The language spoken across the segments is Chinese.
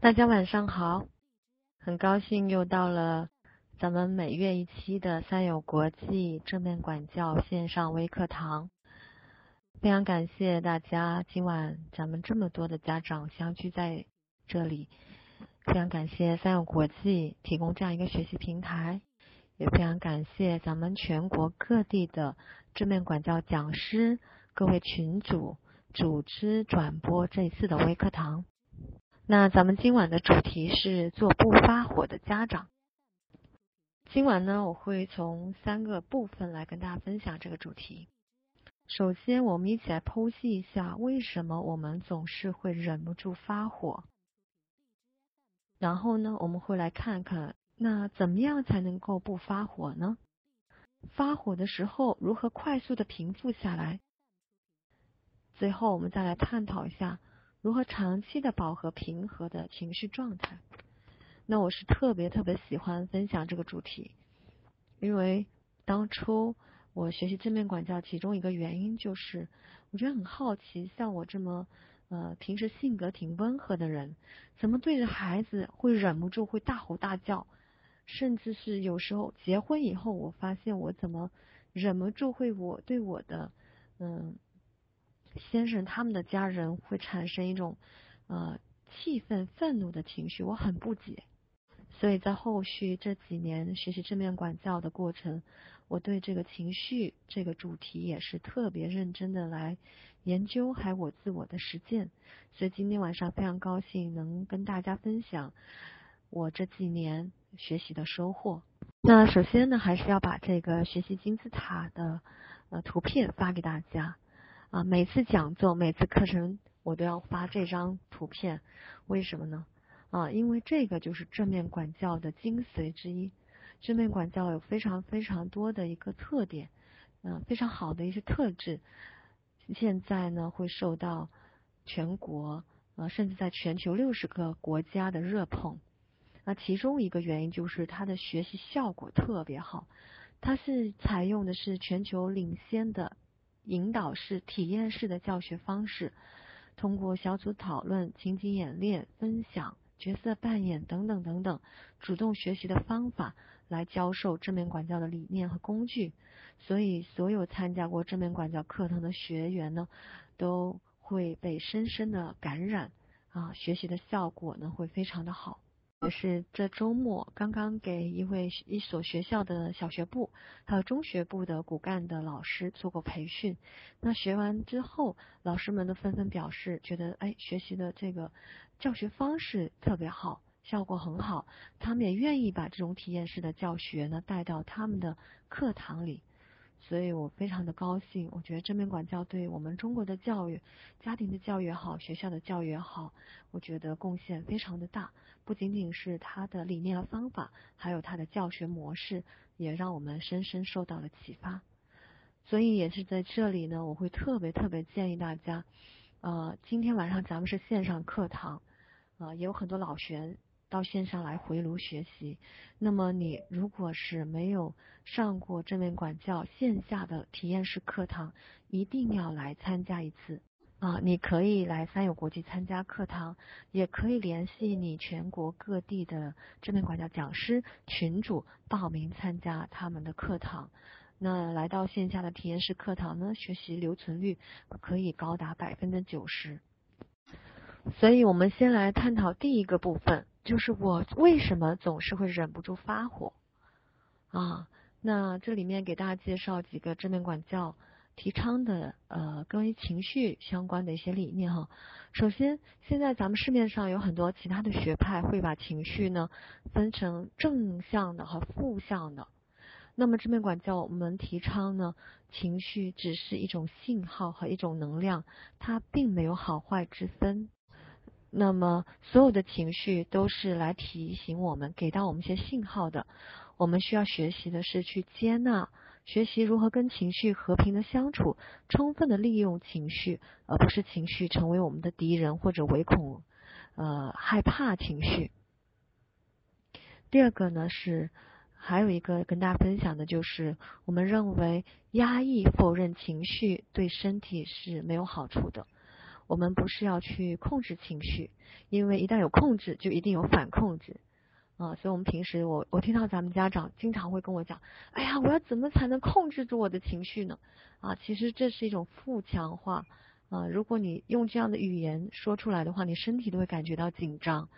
大家晚上好，很高兴又到了咱们每月一期的三友国际正面管教线上微课堂。非常感谢大家今晚咱们这么多的家长相聚在这里，非常感谢三友国际提供这样一个学习平台，也非常感谢咱们全国各地的正面管教讲师、各位群主组织转播这一次的微课堂。那咱们今晚的主题是做不发火的家长。今晚呢，我会从三个部分来跟大家分享这个主题。首先，我们一起来剖析一下为什么我们总是会忍不住发火。然后呢，我们会来看看，那怎么样才能够不发火呢？发火的时候如何快速的平复下来？最后，我们再来探讨一下。如何长期的保和平和的情绪状态？那我是特别特别喜欢分享这个主题，因为当初我学习正面管教，其中一个原因就是，我觉得很好奇，像我这么呃平时性格挺温和的人，怎么对着孩子会忍不住会大吼大叫，甚至是有时候结婚以后，我发现我怎么忍不住会我对我的嗯。先生他们的家人会产生一种呃气愤、愤怒的情绪，我很不解。所以在后续这几年学习正面管教的过程，我对这个情绪这个主题也是特别认真的来研究，还有我自我的实践。所以今天晚上非常高兴能跟大家分享我这几年学习的收获。那首先呢，还是要把这个学习金字塔的呃图片发给大家。啊，每次讲座、每次课程，我都要发这张图片，为什么呢？啊，因为这个就是正面管教的精髓之一。正面管教有非常非常多的一个特点，嗯，非常好的一些特质。现在呢，会受到全国，呃，甚至在全球六十个国家的热捧。那其中一个原因就是它的学习效果特别好，它是采用的是全球领先的。引导式、体验式的教学方式，通过小组讨论、情景演练、分享、角色扮演等等等等，主动学习的方法来教授正面管教的理念和工具。所以，所有参加过正面管教课程的学员呢，都会被深深的感染啊，学习的效果呢会非常的好。也是这周末刚刚给一位一所学校的小学部还有中学部的骨干的老师做过培训，那学完之后，老师们都纷纷表示觉得哎学习的这个教学方式特别好，效果很好，他们也愿意把这种体验式的教学呢带到他们的课堂里。所以我非常的高兴，我觉得正面管教对我们中国的教育、家庭的教育也好，学校的教育也好，我觉得贡献非常的大。不仅仅是它的理念和方法，还有它的教学模式，也让我们深深受到了启发。所以也是在这里呢，我会特别特别建议大家，呃，今天晚上咱们是线上课堂，呃，也有很多老学员。到线上来回炉学习，那么你如果是没有上过正面管教线下的体验式课堂，一定要来参加一次啊！你可以来三友国际参加课堂，也可以联系你全国各地的正面管教讲师群主报名参加他们的课堂。那来到线下的体验式课堂呢，学习留存率可以高达百分之九十。所以我们先来探讨第一个部分。就是我为什么总是会忍不住发火啊？那这里面给大家介绍几个正面管教提倡的呃，关于情绪相关的一些理念哈。首先，现在咱们市面上有很多其他的学派会把情绪呢分成正向的和负向的。那么正面管教我们提倡呢，情绪只是一种信号和一种能量，它并没有好坏之分。那么，所有的情绪都是来提醒我们，给到我们一些信号的。我们需要学习的是去接纳，学习如何跟情绪和平的相处，充分的利用情绪，而不是情绪成为我们的敌人或者唯恐呃害怕情绪。第二个呢是，还有一个跟大家分享的就是，我们认为压抑、否认情绪对身体是没有好处的。我们不是要去控制情绪，因为一旦有控制，就一定有反控制。啊，所以我们平时我我听到咱们家长经常会跟我讲，哎呀，我要怎么才能控制住我的情绪呢？啊，其实这是一种负强化。啊，如果你用这样的语言说出来的话，你身体都会感觉到紧张。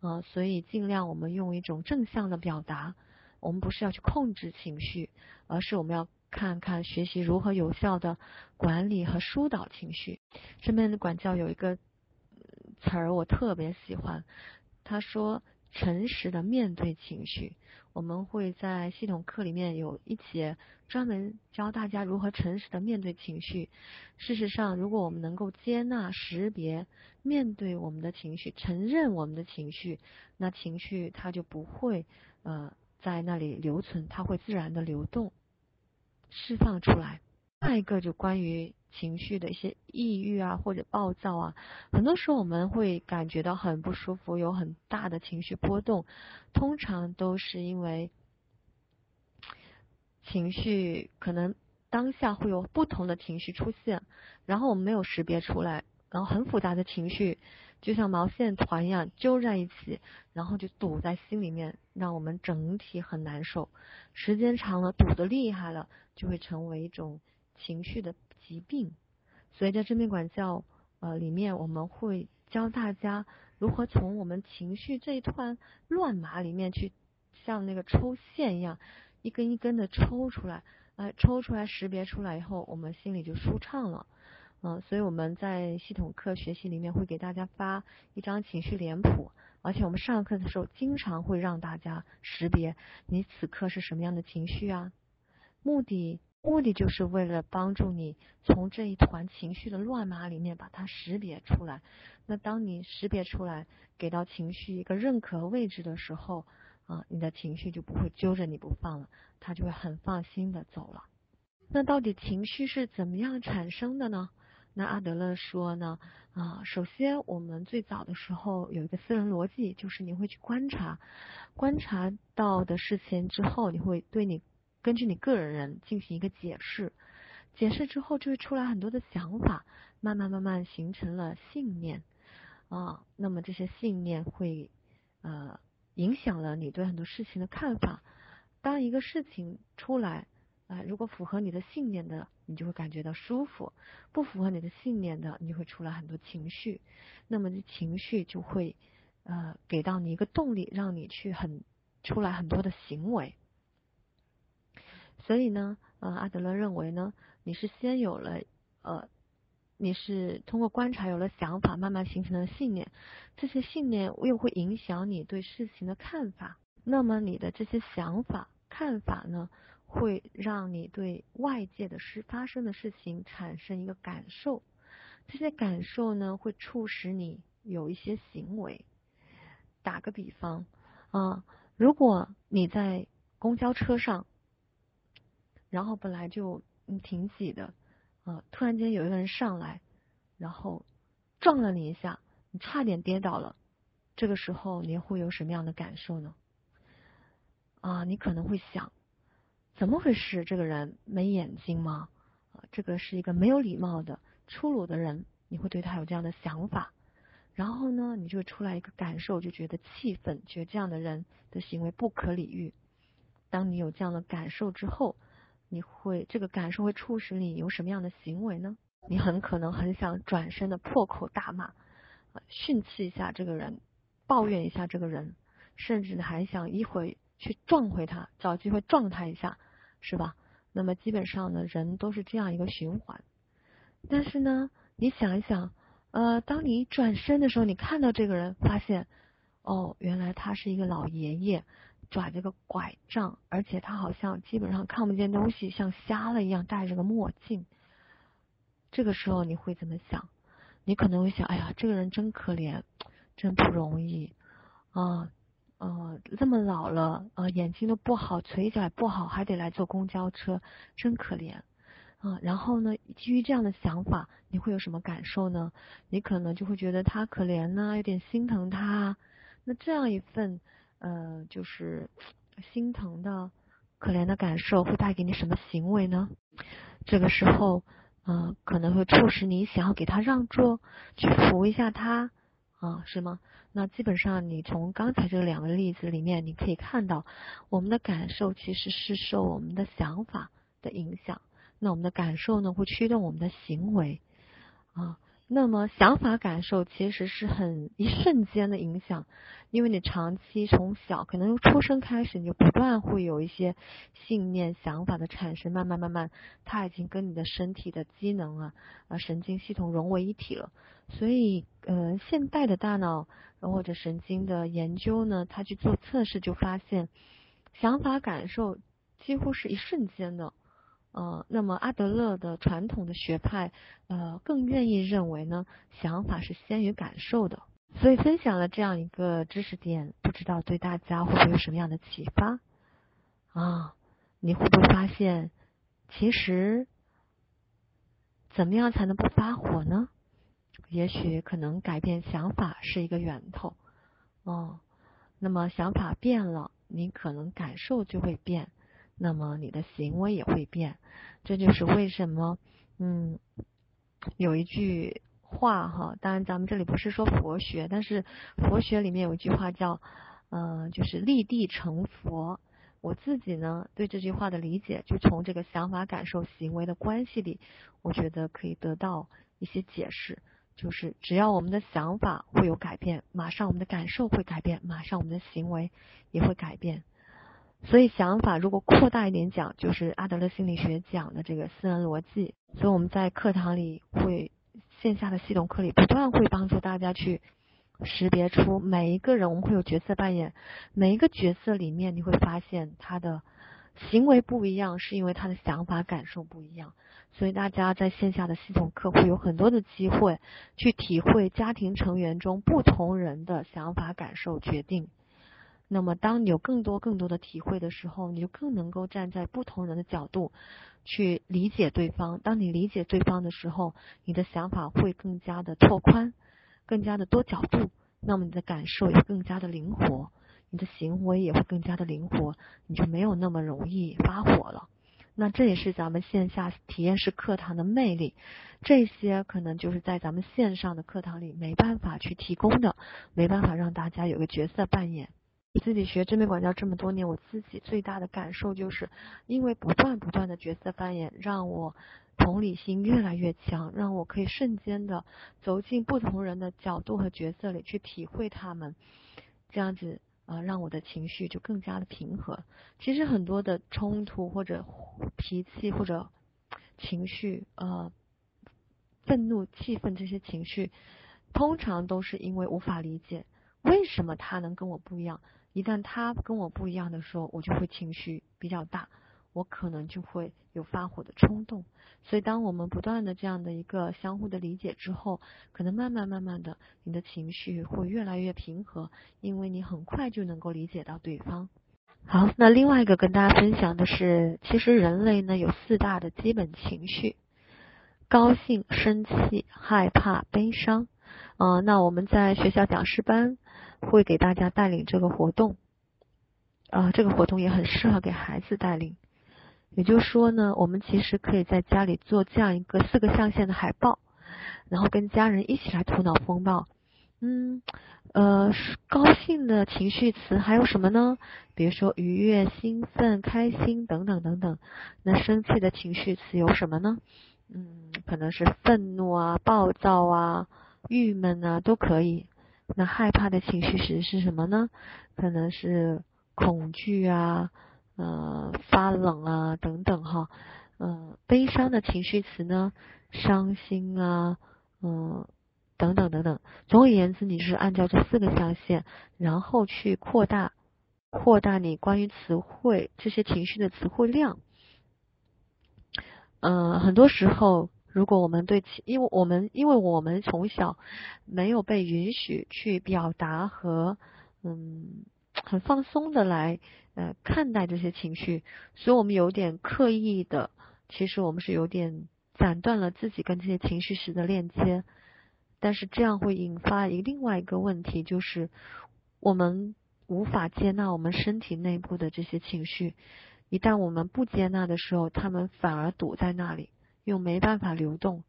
啊，所以尽量我们用一种正向的表达。我们不是要去控制情绪，而是我们要看看学习如何有效的管理和疏导情绪。这边的管教有一个词儿我特别喜欢，他说。诚实的面对情绪，我们会在系统课里面有一节专门教大家如何诚实的面对情绪。事实上，如果我们能够接纳、识别、面对我们的情绪，承认我们的情绪，那情绪它就不会呃在那里留存，它会自然的流动，释放出来。下一个就关于情绪的一些抑郁啊，或者暴躁啊，很多时候我们会感觉到很不舒服，有很大的情绪波动，通常都是因为情绪可能当下会有不同的情绪出现，然后我们没有识别出来，然后很复杂的情绪就像毛线团一样揪在一起，然后就堵在心里面，让我们整体很难受，时间长了堵得厉害了，就会成为一种。情绪的疾病，所以在正面管教呃里面，我们会教大家如何从我们情绪这一团乱麻里面去，像那个抽线一样，一根一根的抽出来，呃，抽出来识别出来以后，我们心里就舒畅了。嗯，所以我们在系统课学习里面会给大家发一张情绪脸谱，而且我们上课的时候经常会让大家识别你此刻是什么样的情绪啊，目的。目的就是为了帮助你从这一团情绪的乱麻里面把它识别出来。那当你识别出来，给到情绪一个认可位置的时候，啊，你的情绪就不会揪着你不放了，它就会很放心的走了。那到底情绪是怎么样产生的呢？那阿德勒说呢，啊，首先我们最早的时候有一个私人逻辑，就是你会去观察，观察到的事情之后，你会对你。根据你个人人进行一个解释，解释之后就会出来很多的想法，慢慢慢慢形成了信念啊。那么这些信念会呃影响了你对很多事情的看法。当一个事情出来啊，如果符合你的信念的，你就会感觉到舒服；不符合你的信念的，你就会出来很多情绪。那么这情绪就会呃给到你一个动力，让你去很出来很多的行为。所以呢，呃，阿德勒认为呢，你是先有了，呃，你是通过观察有了想法，慢慢形成了信念，这些信念又会影响你对事情的看法。那么你的这些想法、看法呢，会让你对外界的事发生的事情产生一个感受，这些感受呢，会促使你有一些行为。打个比方啊，如果你在公交车上。然后本来就挺挤的，啊，突然间有一个人上来，然后撞了你一下，你差点跌倒了。这个时候你会有什么样的感受呢？啊，你可能会想，怎么回事？这个人没眼睛吗？啊，这个是一个没有礼貌的、粗鲁的人，你会对他有这样的想法。然后呢，你就会出来一个感受，就觉得气愤，觉得这样的人的行为不可理喻。当你有这样的感受之后，你会这个感受会促使你有什么样的行为呢？你很可能很想转身的破口大骂，训斥一下这个人，抱怨一下这个人，甚至还想一会去撞回他，找机会撞他一下，是吧？那么基本上呢，人都是这样一个循环。但是呢，你想一想，呃，当你转身的时候，你看到这个人，发现，哦，原来他是一个老爷爷。拽着个拐杖，而且他好像基本上看不见东西，像瞎了一样，戴着个墨镜。这个时候你会怎么想？你可能会想：哎呀，这个人真可怜，真不容易啊呃！这么老了，呃，眼睛都不好，腿脚也不好，还得来坐公交车，真可怜啊！然后呢，基于这样的想法，你会有什么感受呢？你可能就会觉得他可怜呢，有点心疼他。那这样一份。呃，就是 心疼的、可怜的感受会带给你什么行为呢？这个时候，嗯，可能会促使你想要给他让座，去扶一下他，啊，是吗？那基本上你从刚才这两个例子里面，你可以看到，我们的感受其实是受我们的想法的影响。那我们的感受呢，会驱动我们的行为，啊。那么想法感受其实是很一瞬间的影响，因为你长期从小可能出生开始，你就不断会有一些信念、想法的产生，慢慢慢慢，它已经跟你的身体的机能啊啊神经系统融为一体了。所以，呃，现代的大脑或者神经的研究呢，他去做测试就发现，想法感受几乎是一瞬间的。呃，那么阿德勒的传统的学派，呃，更愿意认为呢，想法是先于感受的。所以分享了这样一个知识点，不知道对大家会不会有什么样的启发啊？你会不会发现，其实怎么样才能不发火呢？也许可能改变想法是一个源头哦。那么想法变了，你可能感受就会变。那么你的行为也会变，这就是为什么，嗯，有一句话哈，当然咱们这里不是说佛学，但是佛学里面有一句话叫，嗯，就是立地成佛。我自己呢对这句话的理解，就从这个想法、感受、行为的关系里，我觉得可以得到一些解释，就是只要我们的想法会有改变，马上我们的感受会改变，马上我们的行为也会改变。所以想法如果扩大一点讲，就是阿德勒心理学讲的这个私人逻辑。所以我们在课堂里会线下的系统课里不断会帮助大家去识别出每一个人，我们会有角色扮演，每一个角色里面你会发现他的行为不一样，是因为他的想法感受不一样。所以大家在线下的系统课会有很多的机会去体会家庭成员中不同人的想法感受决定。那么，当你有更多更多的体会的时候，你就更能够站在不同人的角度去理解对方。当你理解对方的时候，你的想法会更加的拓宽，更加的多角度。那么你的感受也更加的灵活，你的行为也会更加的灵活，你就没有那么容易发火了。那这也是咱们线下体验式课堂的魅力。这些可能就是在咱们线上的课堂里没办法去提供的，没办法让大家有个角色扮演。我自己学正面管教这么多年，我自己最大的感受就是，因为不断不断的角色扮演，让我同理心越来越强，让我可以瞬间的走进不同人的角度和角色里去体会他们，这样子啊，让我的情绪就更加的平和。其实很多的冲突或者脾气或者情绪，呃，愤怒、气愤这些情绪，通常都是因为无法理解为什么他能跟我不一样。一旦他跟我不一样的时候，我就会情绪比较大，我可能就会有发火的冲动。所以，当我们不断的这样的一个相互的理解之后，可能慢慢慢慢的，你的情绪会越来越平和，因为你很快就能够理解到对方。好，那另外一个跟大家分享的是，其实人类呢有四大的基本情绪：高兴、生气、害怕、悲伤。嗯，那我们在学校讲师班。会给大家带领这个活动，啊，这个活动也很适合给孩子带领。也就是说呢，我们其实可以在家里做这样一个四个象限的海报，然后跟家人一起来头脑风暴。嗯，呃，高兴的情绪词还有什么呢？比如说愉悦、兴奋、开心等等等等。那生气的情绪词有什么呢？嗯，可能是愤怒啊、暴躁啊、郁闷啊，都可以。那害怕的情绪词是什么呢？可能是恐惧啊，呃，发冷啊等等哈，嗯，悲伤的情绪词呢，伤心啊，嗯，等等等等。总而言之，你是按照这四个象限，然后去扩大扩大你关于词汇这些情绪的词汇量。嗯，很多时候。如果我们对，因为我们因为我们从小没有被允许去表达和嗯很放松的来呃看待这些情绪，所以我们有点刻意的，其实我们是有点斩断了自己跟这些情绪时的链接，但是这样会引发一另外一个问题，就是我们无法接纳我们身体内部的这些情绪，一旦我们不接纳的时候，他们反而堵在那里。又没办法流动。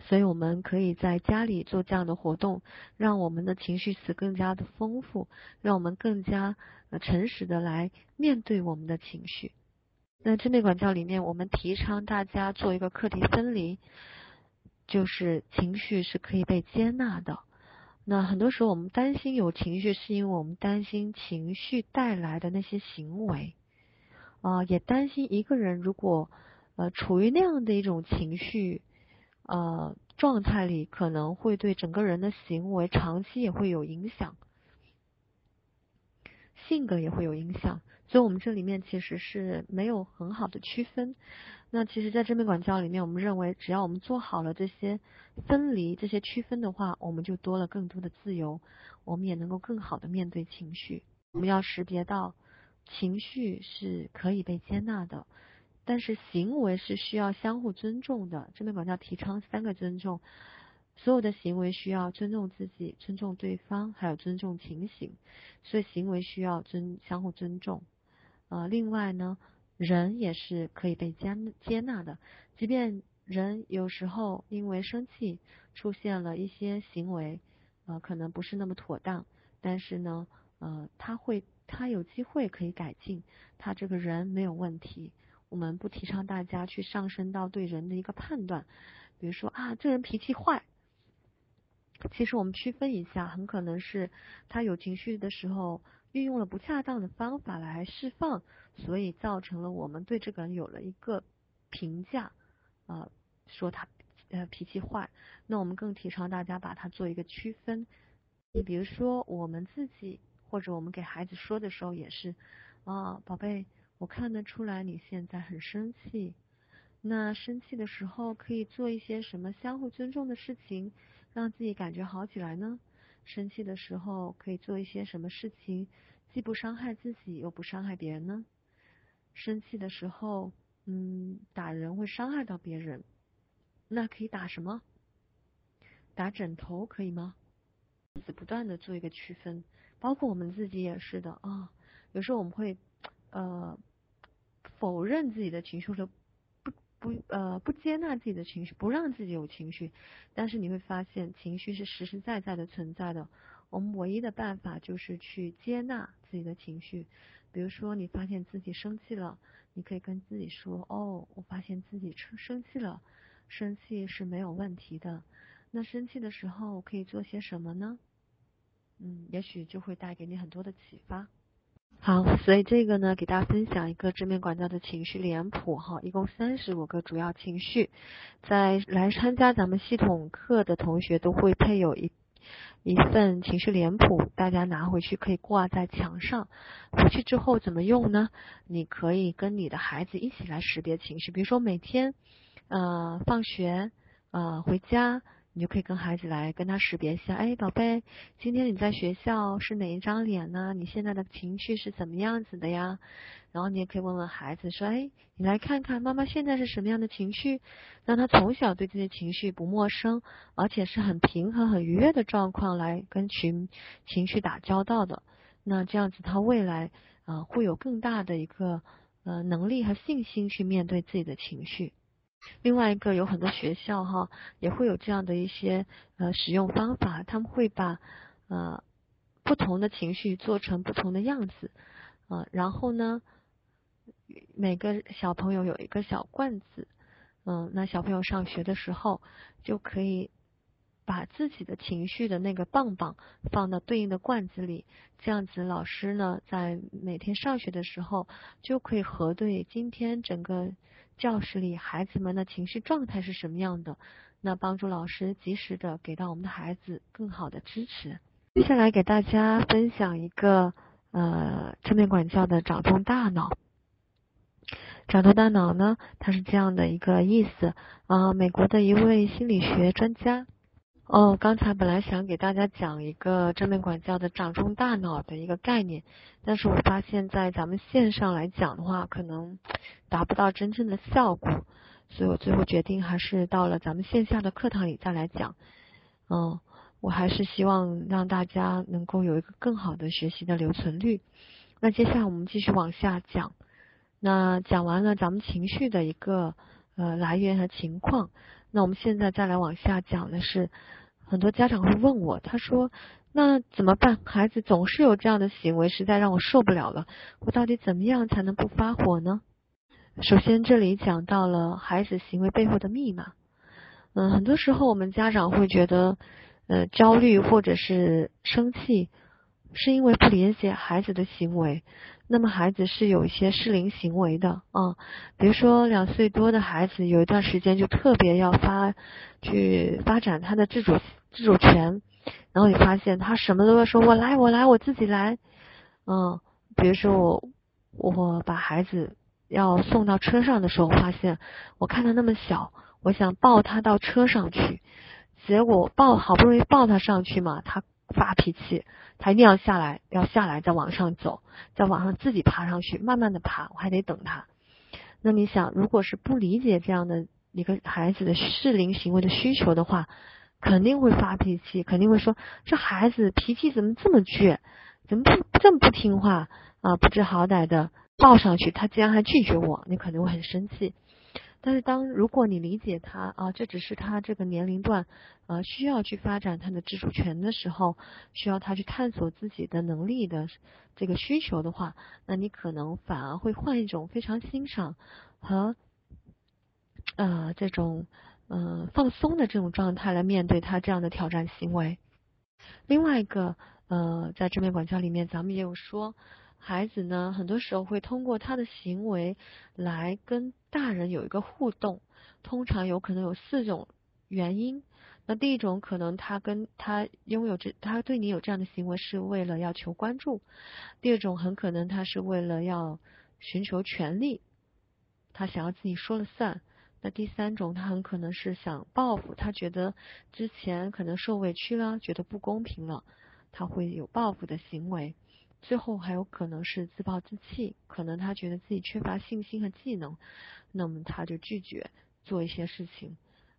所以我们可以在家里做这样的活动，让我们的情绪词更加的丰富，让我们更加呃诚实的来面对我们的情绪。那正面管教里面，我们提倡大家做一个课题分离，就是情绪是可以被接纳的。那很多时候我们担心有情绪，是因为我们担心情绪带来的那些行为，啊，也担心一个人如果呃处于那样的一种情绪。呃，状态里可能会对整个人的行为长期也会有影响，性格也会有影响，所以我们这里面其实是没有很好的区分。那其实，在正面管教里面，我们认为只要我们做好了这些分离、这些区分的话，我们就多了更多的自由，我们也能够更好的面对情绪。我们要识别到情绪是可以被接纳的。但是行为是需要相互尊重的，正面管教提倡三个尊重，所有的行为需要尊重自己、尊重对方，还有尊重情形，所以行为需要尊相互尊重。呃，另外呢，人也是可以被接接纳的，即便人有时候因为生气出现了一些行为，呃，可能不是那么妥当，但是呢，呃，他会他有机会可以改进，他这个人没有问题。我们不提倡大家去上升到对人的一个判断，比如说啊，这人脾气坏。其实我们区分一下，很可能是他有情绪的时候运用了不恰当的方法来释放，所以造成了我们对这个人有了一个评价，啊，说他呃脾气坏。那我们更提倡大家把它做一个区分。你比如说我们自己或者我们给孩子说的时候也是啊，宝贝。我看得出来你现在很生气，那生气的时候可以做一些什么相互尊重的事情，让自己感觉好起来呢？生气的时候可以做一些什么事情，既不伤害自己又不伤害别人呢？生气的时候，嗯，打人会伤害到别人，那可以打什么？打枕头可以吗？不断的做一个区分，包括我们自己也是的啊，有时候我们会，呃。否认自己的情绪，或者不不呃不接纳自己的情绪，不让自己有情绪。但是你会发现，情绪是实实在在的存在的。我们唯一的办法就是去接纳自己的情绪。比如说，你发现自己生气了，你可以跟自己说：“哦，我发现自己生生气了，生气是没有问题的。”那生气的时候可以做些什么呢？嗯，也许就会带给你很多的启发。好，所以这个呢，给大家分享一个正面管教的情绪脸谱哈，一共三十五个主要情绪，在来参加咱们系统课的同学都会配有一一份情绪脸谱，大家拿回去可以挂在墙上。回去之后怎么用呢？你可以跟你的孩子一起来识别情绪，比如说每天呃放学呃回家。你就可以跟孩子来跟他识别一下，哎，宝贝，今天你在学校是哪一张脸呢？你现在的情绪是怎么样子的呀？然后你也可以问问孩子说，哎，你来看看妈妈现在是什么样的情绪，让他从小对这些情绪不陌生，而且是很平和、很愉悦的状况来跟群情绪打交道的。那这样子他未来啊会有更大的一个呃能力和信心去面对自己的情绪。另外一个有很多学校哈也会有这样的一些呃使用方法，他们会把呃不同的情绪做成不同的样子啊，然后呢每个小朋友有一个小罐子，嗯，那小朋友上学的时候就可以。把自己的情绪的那个棒棒放到对应的罐子里，这样子老师呢，在每天上学的时候就可以核对今天整个教室里孩子们的情绪状态是什么样的，那帮助老师及时的给到我们的孩子更好的支持。接下来给大家分享一个呃正面管教的掌中大脑。掌中大脑呢，它是这样的一个意思啊，美国的一位心理学专家。哦，刚才本来想给大家讲一个正面管教的掌控大脑的一个概念，但是我发现，在咱们线上来讲的话，可能达不到真正的效果，所以我最后决定还是到了咱们线下的课堂里再来讲。嗯，我还是希望让大家能够有一个更好的学习的留存率。那接下来我们继续往下讲，那讲完了咱们情绪的一个。呃来源和情况。那我们现在再来往下讲的是，很多家长会问我，他说。那怎么办？孩子总是有这样的行为，实在让我受不了了。我到底怎么样才能不发火呢？首先，这里讲到了孩子行为背后的密码。嗯，很多时候我们家长会觉得，呃，焦虑或者是生气，是因为不理解孩子的行为。那么，孩子是有一些适龄行为的啊，比如说两岁多的孩子，有一段时间就特别要发去发展他的自主自主权。然后你发现他什么都要说，我来，我来，我自己来。嗯，比如说我我把孩子要送到车上的时候，发现我看他那么小，我想抱他到车上去，结果抱好不容易抱他上去嘛，他发脾气，他一定要下来，要下来再往上走，再往上自己爬上去，慢慢的爬，我还得等他。那你想，如果是不理解这样的一个孩子的适龄行为的需求的话，肯定会发脾气，肯定会说这孩子脾气怎么这么倔，怎么不这么不听话啊？不知好歹的抱上去，他竟然还拒绝我，你肯定会很生气。但是当如果你理解他啊，这只是他这个年龄段啊需要去发展他的自主权的时候，需要他去探索自己的能力的这个需求的话，那你可能反而会换一种非常欣赏和呃这种。嗯，放松的这种状态来面对他这样的挑战行为。另外一个，呃，在正面管教里面，咱们也有说，孩子呢，很多时候会通过他的行为来跟大人有一个互动。通常有可能有四种原因。那第一种可能他跟他拥有这，他对你有这样的行为是为了要求关注。第二种很可能他是为了要寻求权利，他想要自己说了算。那第三种，他很可能是想报复，他觉得之前可能受委屈了，觉得不公平了，他会有报复的行为。最后还有可能是自暴自弃，可能他觉得自己缺乏信心和技能，那么他就拒绝做一些事情。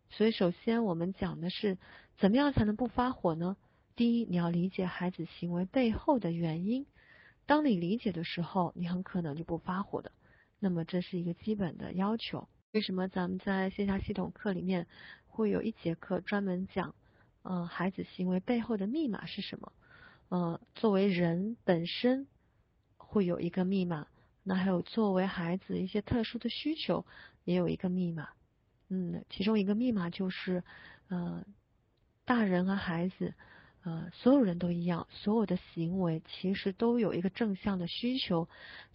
所以，首先我们讲的是怎么样才能不发火呢？第一，你要理解孩子行为背后的原因。当你理解的时候，你很可能就不发火的。那么，这是一个基本的要求。为什么咱们在线下系统课里面会有一节课专门讲，呃，孩子行为背后的密码是什么？呃，作为人本身会有一个密码，那还有作为孩子一些特殊的需求也有一个密码。嗯，其中一个密码就是，呃，大人和孩子，呃，所有人都一样，所有的行为其实都有一个正向的需求，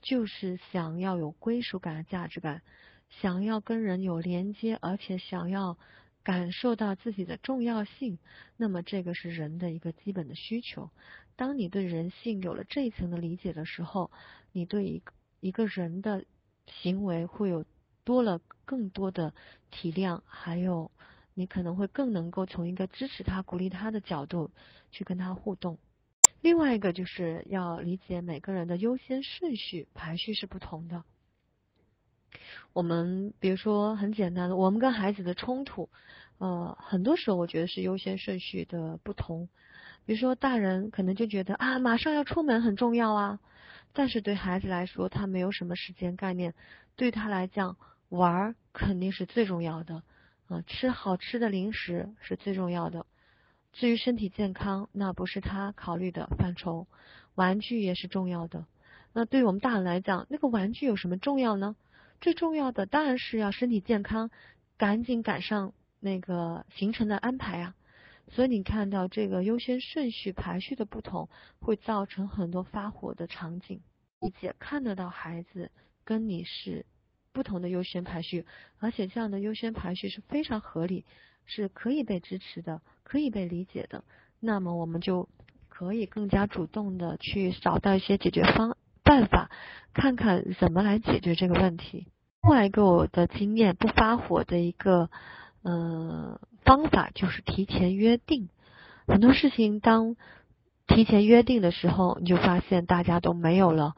就是想要有归属感价值感。想要跟人有连接，而且想要感受到自己的重要性，那么这个是人的一个基本的需求。当你对人性有了这一层的理解的时候，你对一个一个人的行为会有多了更多的体谅，还有你可能会更能够从一个支持他、鼓励他的角度去跟他互动。另外一个就是要理解每个人的优先顺序排序是不同的。我们比如说很简单的，我们跟孩子的冲突，呃，很多时候我觉得是优先顺序的不同。比如说大人可能就觉得啊，马上要出门很重要啊，但是对孩子来说，他没有什么时间概念，对他来讲，玩肯定是最重要的，啊，吃好吃的零食是最重要的。至于身体健康，那不是他考虑的范畴，玩具也是重要的。那对于我们大人来讲，那个玩具有什么重要呢？最重要的当然是要身体健康，赶紧赶上那个行程的安排啊！所以你看到这个优先顺序排序的不同，会造成很多发火的场景。理解看得到孩子跟你是不同的优先排序，而且这样的优先排序是非常合理，是可以被支持的，可以被理解的。那么我们就可以更加主动的去找到一些解决方办法，看看怎么来解决这个问题。另外一个我的经验不发火的一个呃方法就是提前约定，很多事情当提前约定的时候，你就发现大家都没有了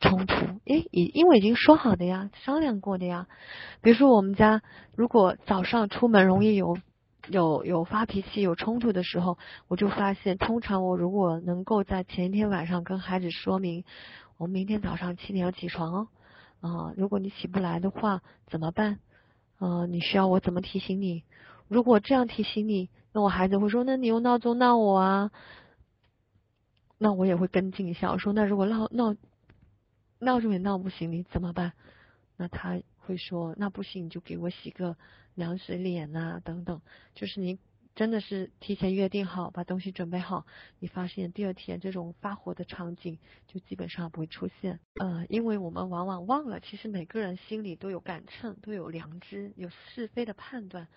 冲突，诶，因因为已经说好的呀，商量过的呀。比如说我们家如果早上出门容易有有有发脾气、有冲突的时候，我就发现通常我如果能够在前一天晚上跟孩子说明，我明天早上七点要起床哦。啊，如果你起不来的话怎么办？呃，你需要我怎么提醒你？如果这样提醒你，那我孩子会说，那你用闹钟闹我啊？那我也会跟进一下，我说那如果闹闹闹钟也闹不醒，你怎么办？那他会说，那不行，你就给我洗个凉水脸啊，等等，就是你。真的是提前约定好，把东西准备好，你发现第二天这种发火的场景就基本上不会出现。呃，因为我们往往忘了，其实每个人心里都有杆秤，都有良知，有是非的判断。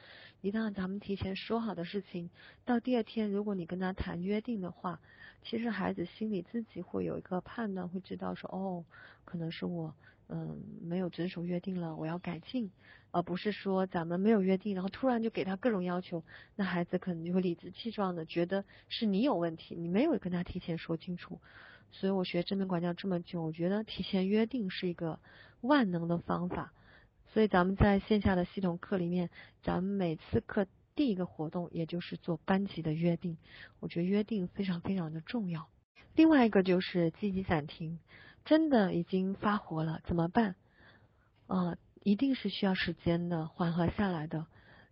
一旦咱们提前说好的事情，到第二天如果你跟他谈约定的话，其实孩子心里自己会有一个判断，会知道说，哦，可能是我。嗯，没有遵守约定了，我要改进，而不是说咱们没有约定，然后突然就给他各种要求，那孩子可能就会理直气壮的觉得是你有问题，你没有跟他提前说清楚。所以我学正面管教这么久，我觉得提前约定是一个万能的方法。所以咱们在线下的系统课里面，咱们每次课第一个活动也就是做班级的约定，我觉得约定非常非常的重要。另外一个就是积极暂停。真的已经发火了，怎么办？啊，一定是需要时间的，缓和下来的。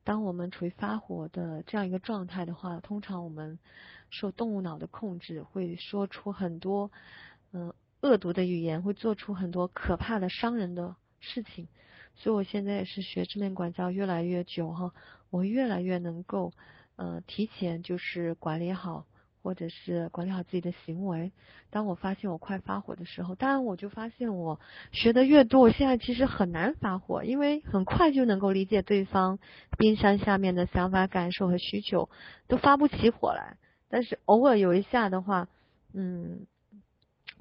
当我们处于发火的这样一个状态的话，通常我们受动物脑的控制，会说出很多嗯恶毒的语言，会做出很多可怕的伤人的事情。所以我现在也是学正面管教越来越久哈，我越来越能够呃提前就是管理好。或者是管理好自己的行为。当我发现我快发火的时候，当然我就发现我学的越多，我现在其实很难发火，因为很快就能够理解对方冰山下面的想法、感受和需求，都发不起火来。但是偶尔有一下的话，嗯，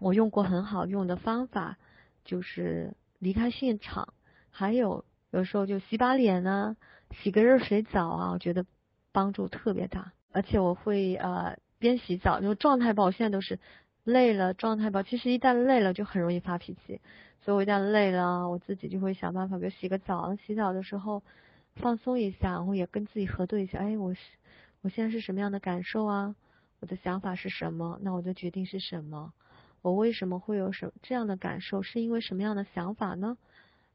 我用过很好用的方法，就是离开现场，还有有时候就洗把脸啊，洗个热水澡啊，我觉得帮助特别大，而且我会呃。边洗澡，就状态不好，现在都是累了，状态不好。其实一旦累了，就很容易发脾气。所以我一旦累了，我自己就会想办法，比如洗个澡，洗澡的时候放松一下，然后也跟自己核对一下，哎，我是我现在是什么样的感受啊？我的想法是什么？那我的决定是什么？我为什么会有什这样的感受？是因为什么样的想法呢？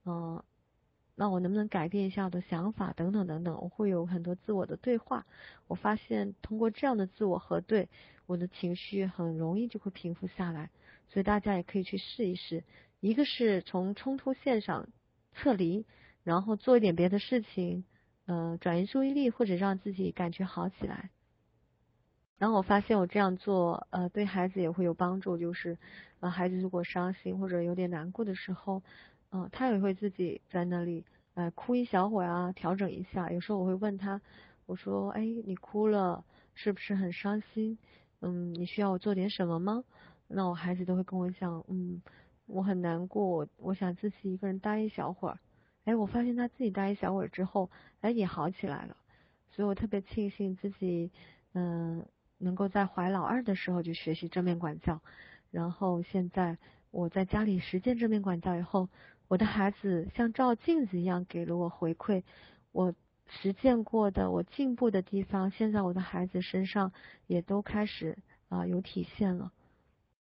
嗯。那我能不能改变一下我的想法等等等等？我会有很多自我的对话。我发现通过这样的自我核对，我的情绪很容易就会平复下来。所以大家也可以去试一试。一个是从冲突线上撤离，然后做一点别的事情，呃，转移注意力或者让自己感觉好起来。然后我发现我这样做，呃，对孩子也会有帮助。就是，呃，孩子如果伤心或者有点难过的时候。嗯，他也会自己在那里，呃，哭一小会儿啊，调整一下。有时候我会问他，我说，哎，你哭了，是不是很伤心？嗯，你需要我做点什么吗？那我孩子都会跟我讲，嗯，我很难过，我想自己一个人待一小会儿。哎，我发现他自己待一小会儿之后，哎，也好起来了。所以我特别庆幸自己，嗯，能够在怀老二的时候就学习正面管教，然后现在我在家里实践正面管教以后。我的孩子像照镜子一样给了我回馈，我实践过的我进步的地方，现在我的孩子身上也都开始啊有体现了。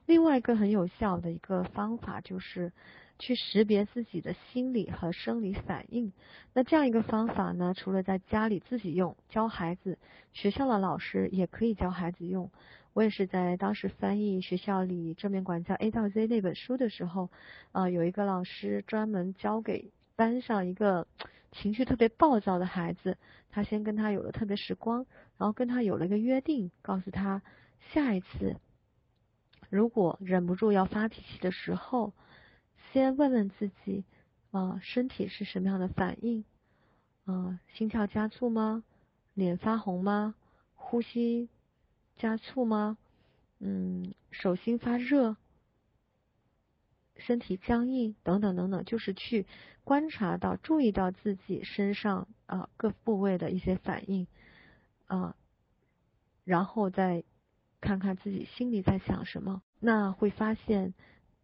另外一个很有效的一个方法就是去识别自己的心理和生理反应。那这样一个方法呢，除了在家里自己用，教孩子，学校的老师也可以教孩子用。我也是在当时翻译学校里正面管教 A 到 Z 那本书的时候，啊，有一个老师专门教给班上一个情绪特别暴躁的孩子，他先跟他有了特别时光，然后跟他有了一个约定，告诉他下一次如果忍不住要发脾气的时候，先问问自己，啊，身体是什么样的反应？啊，心跳加速吗？脸发红吗？呼吸？加醋吗？嗯，手心发热，身体僵硬等等等等，就是去观察到、注意到自己身上啊各部位的一些反应啊，然后再看看自己心里在想什么。那会发现，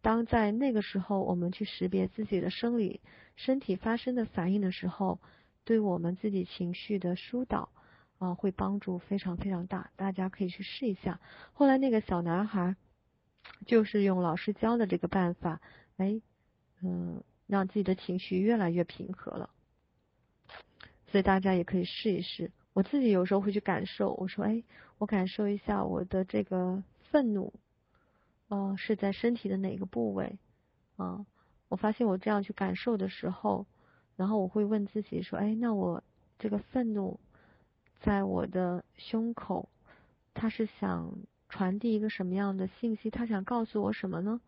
当在那个时候我们去识别自己的生理、身体发生的反应的时候，对我们自己情绪的疏导。啊，会帮助非常非常大，大家可以去试一下。后来那个小男孩就是用老师教的这个办法，哎，嗯，让自己的情绪越来越平和了。所以大家也可以试一试。我自己有时候会去感受，我说，哎，我感受一下我的这个愤怒，呃，是在身体的哪个部位？啊，我发现我这样去感受的时候，然后我会问自己说，哎，那我这个愤怒在我的胸口，他是想传递一个什么样的信息？他想告诉我什么呢？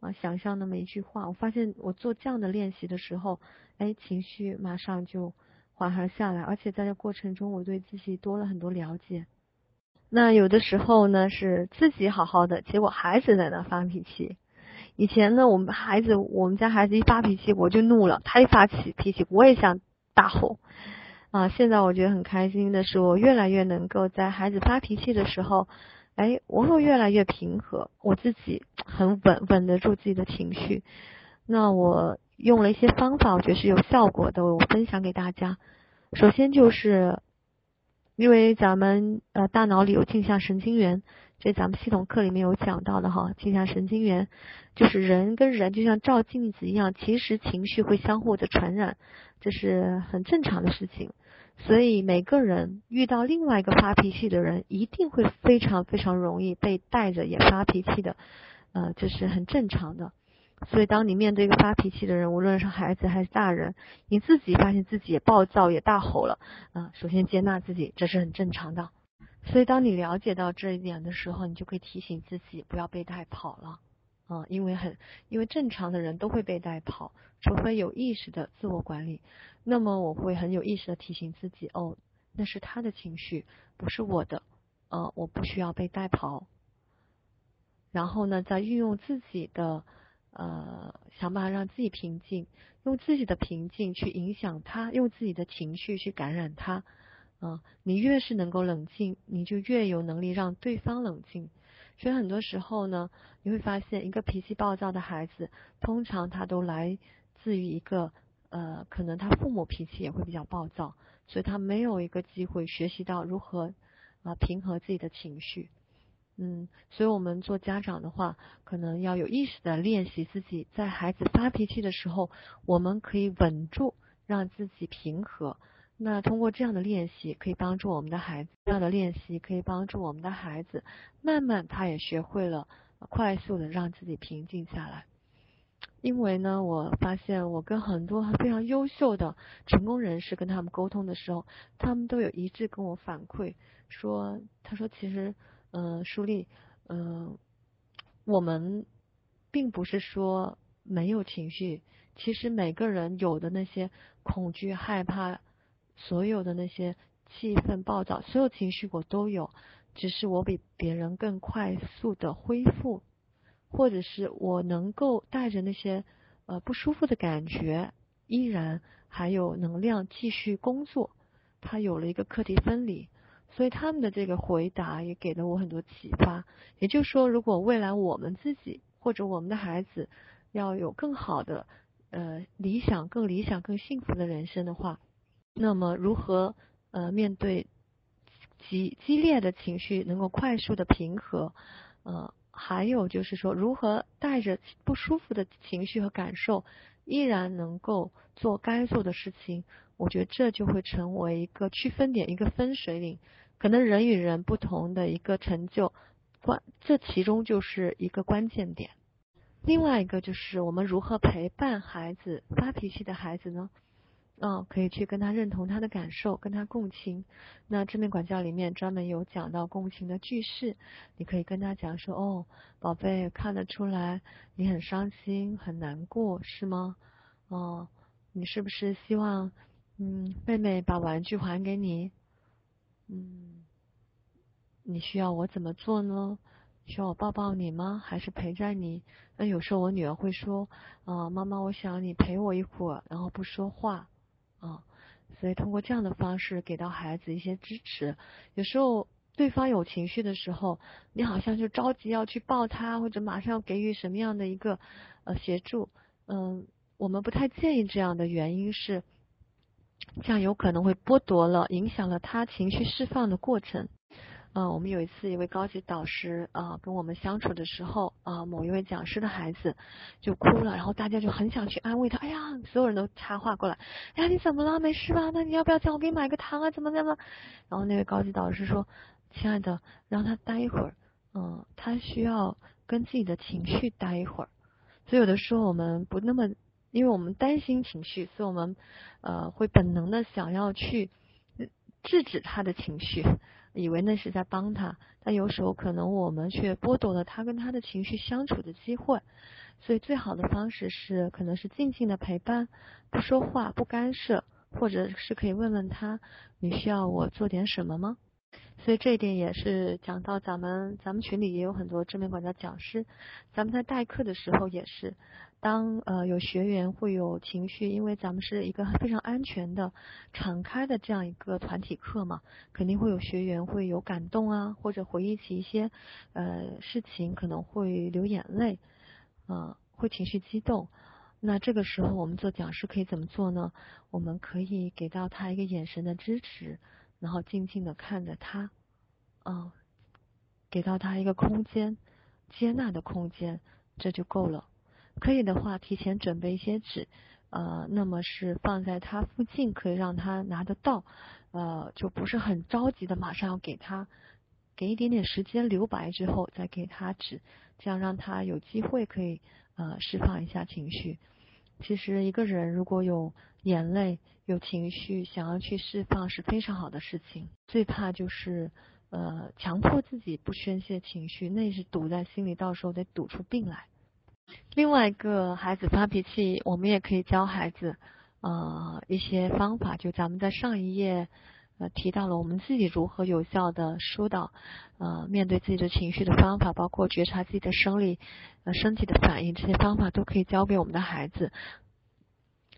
啊，想象那么一句话，我发现我做这样的练习的时候，哎，情绪马上就缓和下来，而且在这过程中，我对自己多了很多了解。那有的时候呢，是自己好好的，结果孩子在那发脾气。以前呢，我们孩子，我们家孩子一发脾气，我就怒了；他一发起脾气，我也想大吼。啊，现在我觉得很开心的是，我越来越能够在孩子发脾气的时候。哎，我会越来越平和，我自己很稳，稳得住自己的情绪。那我用了一些方法，我觉得是有效果的，我分享给大家。首先就是，因为咱们呃大脑里有镜像神经元，这咱们系统课里面有讲到的哈，镜像神经元就是人跟人就像照镜子一样，其实情绪会相互的传染，这是很正常的事情。所以每个人遇到另外一个发脾气的人，一定会非常非常容易被带着也发脾气的，呃，这是很正常的。所以当你面对一个发脾气的人，无论是孩子还是大人，你自己发现自己也暴躁也大吼了，啊，首先接纳自己，这是很正常的。所以当你了解到这一点的时候，你就可以提醒自己不要被带跑了，啊，因为很因为正常的人都会被带跑，除非有意识的自我管理。那么我会很有意识的提醒自己，哦，那是他的情绪，不是我的，呃，我不需要被带跑。然后呢，再运用自己的呃想办法让自己平静，用自己的平静去影响他，用自己的情绪去感染他。啊，你越是能够冷静，你就越有能力让对方冷静。所以很多时候呢，你会发现一个脾气暴躁的孩子，通常他都来自于一个。呃，可能他父母脾气也会比较暴躁，所以他没有一个机会学习到如何啊平和自己的情绪。嗯，所以我们做家长的话，可能要有意识的练习自己在孩子发脾气的时候，我们可以稳住，让自己平和。那通过这样的练习，可以帮助我们的孩子，这样的练习可以帮助我们的孩子，慢慢他也学会了快速的让自己平静下来。因为呢，我发现我跟很多非常优秀的成功人士跟他们沟通的时候，他们都有一致跟我反馈说，他说其实，嗯，舒丽，嗯，我们并不是说没有情绪，其实每个人有的那些恐惧、害怕，所有的那些气愤、暴躁，所有情绪我都有，只是我比别人更快速的恢复。或者是我能够带着那些呃不舒服的感觉，依然还有能量继续工作，他有了一个课题分离，所以他们的这个回答也给了我很多启发。也就是说，如果未来我们自己或者我们的孩子要有更好的呃理想、更理想、更幸福的人生的话，那么如何呃面对激激烈的情绪能够快速的平和呃。还有就是说，如何带着不舒服的情绪和感受，依然能够做该做的事情，我觉得这就会成为一个区分点，一个分水岭。可能人与人不同的一个成就，关这其中就是一个关键点。另外一个就是我们如何陪伴孩子发脾气的孩子呢？嗯，可以去跟他认同他的感受，跟他共情。那正面管教里面专门有讲到共情的句式，你可以跟他讲说：“哦，宝贝，看得出来你很伤心、很难过，是吗？哦，你是不是希望嗯妹妹把玩具还给你？嗯，你需要我怎么做呢？需要我抱抱你吗？还是陪在你？那有时候我女儿会说：啊，妈妈，我想你陪我一会儿，然后不说话。”啊，所以通过这样的方式给到孩子一些支持。有时候对方有情绪的时候，你好像就着急要去抱他，或者马上要给予什么样的一个呃协助。嗯，我们不太建议这样的原因是，这样有可能会剥夺了、影响了他情绪释放的过程。呃，我们有一次一位高级导师啊跟我们相处的时候啊，某一位讲师的孩子就哭了，然后大家就很想去安慰他。哎呀，所有人都插话过来，哎呀，你怎么了？没事吧？那你要不要叫我给你买个糖啊？怎么怎么？然后那位高级导师说：“亲爱的，让他待一会儿，嗯，他需要跟自己的情绪待一会儿。所以有的时候我们不那么，因为我们担心情绪，所以我们呃会本能的想要去制止他的情绪。”以为那是在帮他，但有时候可能我们却剥夺了他跟他的情绪相处的机会。所以最好的方式是，可能是静静的陪伴，不说话，不干涉，或者是可以问问他，你需要我做点什么吗？所以这一点也是讲到咱们咱们群里也有很多正面管教讲师，咱们在代课的时候也是，当呃有学员会有情绪，因为咱们是一个非常安全的、敞开的这样一个团体课嘛，肯定会有学员会有感动啊，或者回忆起一些呃事情，可能会流眼泪，啊，会情绪激动。那这个时候我们做讲师可以怎么做呢？我们可以给到他一个眼神的支持。然后静静的看着他，嗯，给到他一个空间，接纳的空间，这就够了。可以的话，提前准备一些纸，呃，那么是放在他附近，可以让他拿得到，呃，就不是很着急的马上要给他，给一点点时间留白之后再给他纸，这样让他有机会可以呃释放一下情绪。其实一个人如果有眼泪、有情绪，想要去释放是非常好的事情。最怕就是呃强迫自己不宣泄情绪，那是堵在心里，到时候得堵出病来。另外一个孩子发脾气，我们也可以教孩子呃一些方法，就咱们在上一页。呃，提到了我们自己如何有效的疏导，呃，面对自己的情绪的方法，包括觉察自己的生理，呃，身体的反应，这些方法都可以教给我们的孩子。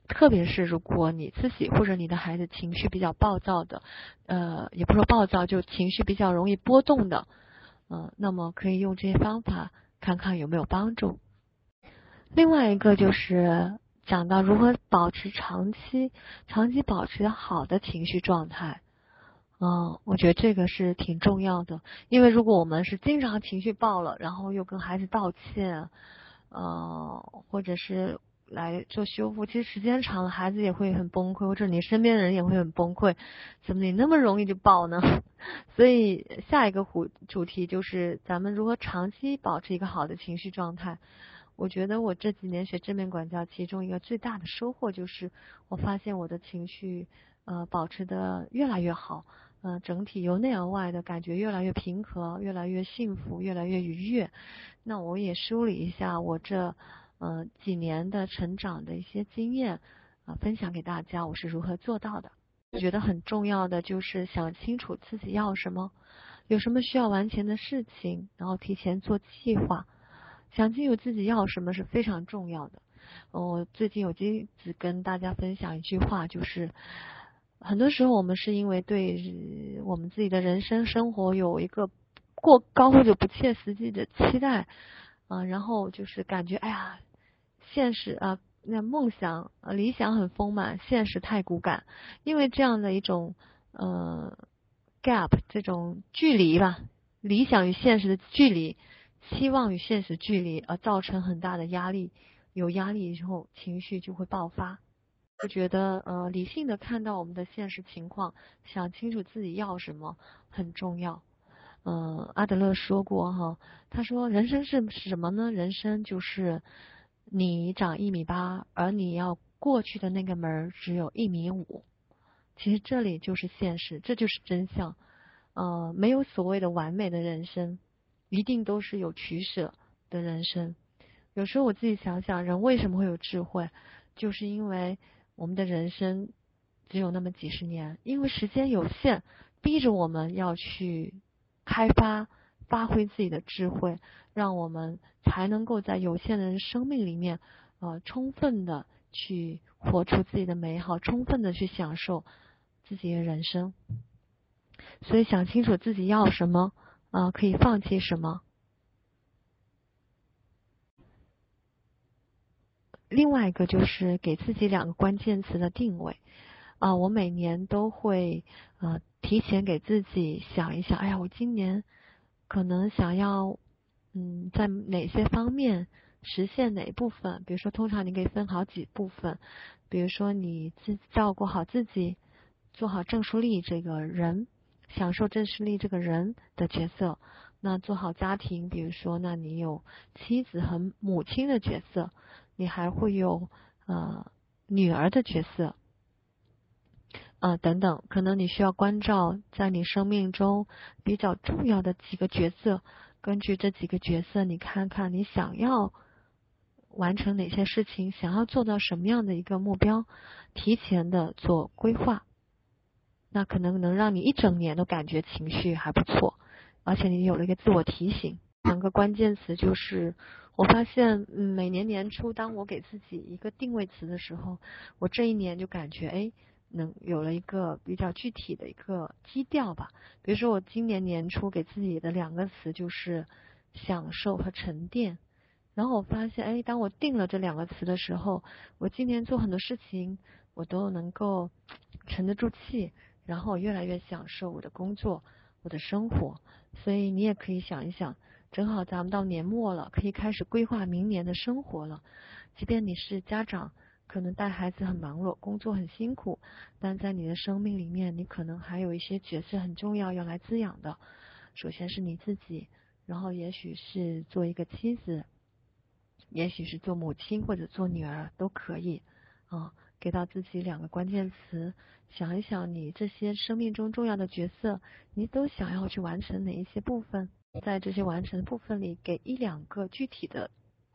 特别是如果你自己或者你的孩子情绪比较暴躁的，呃，也不说暴躁，就情绪比较容易波动的，嗯，那么可以用这些方法看看有没有帮助。另外一个就是讲到如何保持长期、长期保持好的情绪状态。嗯，我觉得这个是挺重要的，因为如果我们是经常情绪爆了，然后又跟孩子道歉，呃，或者是来做修复，其实时间长了，孩子也会很崩溃，或者你身边的人也会很崩溃。怎么你那么容易就爆呢？所以下一个主主题就是咱们如何长期保持一个好的情绪状态。我觉得我这几年学正面管教，其中一个最大的收获就是，我发现我的情绪呃保持的越来越好。嗯，整体由内而外的感觉越来越平和，越来越幸福，越来越愉悦。那我也梳理一下我这呃几年的成长的一些经验啊，分享给大家，我是如何做到的。觉得很重要的就是想清楚自己要什么，有什么需要完成的事情，然后提前做计划。想清楚自己要什么是非常重要的。我最近有机子跟大家分享一句话，就是。很多时候，我们是因为对我们自己的人生生活有一个过高或者不切实际的期待啊，然后就是感觉哎呀，现实啊，那梦想啊理想很丰满，现实太骨感，因为这样的一种呃 gap 这种距离吧，理想与现实的距离，期望与现实距离而造成很大的压力，有压力之后情绪就会爆发。我觉得，呃，理性的看到我们的现实情况，想清楚自己要什么很重要。嗯，阿德勒说过哈，他说人生是什么呢？人生就是你长一米八，而你要过去的那个门只有一米五。其实这里就是现实，这就是真相。呃，没有所谓的完美的人生，一定都是有取舍的人生。有时候我自己想想，人为什么会有智慧，就是因为。我们的人生只有那么几十年，因为时间有限，逼着我们要去开发、发挥自己的智慧，让我们才能够在有限的生命里面，呃，充分的去活出自己的美好，充分的去享受自己的人生。所以想清楚自己要什么，啊，可以放弃什么。另外一个就是给自己两个关键词的定位，啊，我每年都会呃提前给自己想一想，哎呀，我今年可能想要嗯在哪些方面实现哪一部分？比如说，通常你可以分好几部分，比如说你自照顾好自己，做好郑书丽这个人，享受郑书丽这个人的角色。那做好家庭，比如说，那你有妻子和母亲的角色，你还会有呃女儿的角色。啊，等等，可能你需要关照在你生命中比较重要的几个角色，根据这几个角色，你看看你想要完成哪些事情，想要做到什么样的一个目标，提前的做规划，那可能能让你一整年都感觉情绪还不错，而且你有了一个自我提醒。两个关键词就是，我发现，嗯，每年年初当我给自己一个定位词的时候，我这一年就感觉，哎。能有了一个比较具体的一个基调吧，比如说我今年年初给自己的两个词就是享受和沉淀，然后我发现，哎，当我定了这两个词的时候，我今年做很多事情我都能够 沉得住气，然后越来越享受我的工作，我的生活，所以你也可以想一想，正好咱们到年末了，可以开始规划明年的生活了，即便你是家长。可能带孩子很忙碌，工作很辛苦，但在你的生命里面，你可能还有一些角色很重要要来滋养的。首先是你自己，然后也许是做一个妻子，也许是做母亲或者做女儿都可以啊。给到自己两个关键词，想一想你这些生命中重要的角色，你都想要去完成哪一些部分，在这些完成的部分里，给一两个具体的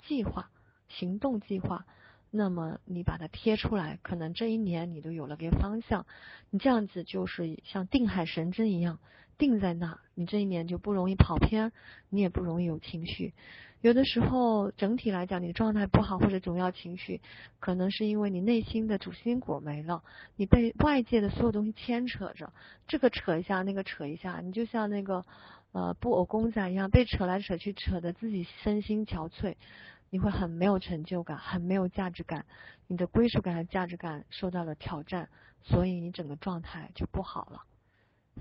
计划、行动计划。那么你把它贴出来，可能这一年你都有了个方向，你这样子就是像定海神针一样定在那，你这一年就不容易跑偏，你也不容易有情绪。有的时候整体来讲你的状态不好或者总要情绪，可能是因为你内心的主心骨没了，你被外界的所有东西牵扯着，这个扯一下那个扯一下，你就像那个呃布偶公仔一样被扯来扯去，扯得自己身心憔悴。你会很没有成就感，很没有价值感，你的归属感和价值感受到了挑战，所以你整个状态就不好了。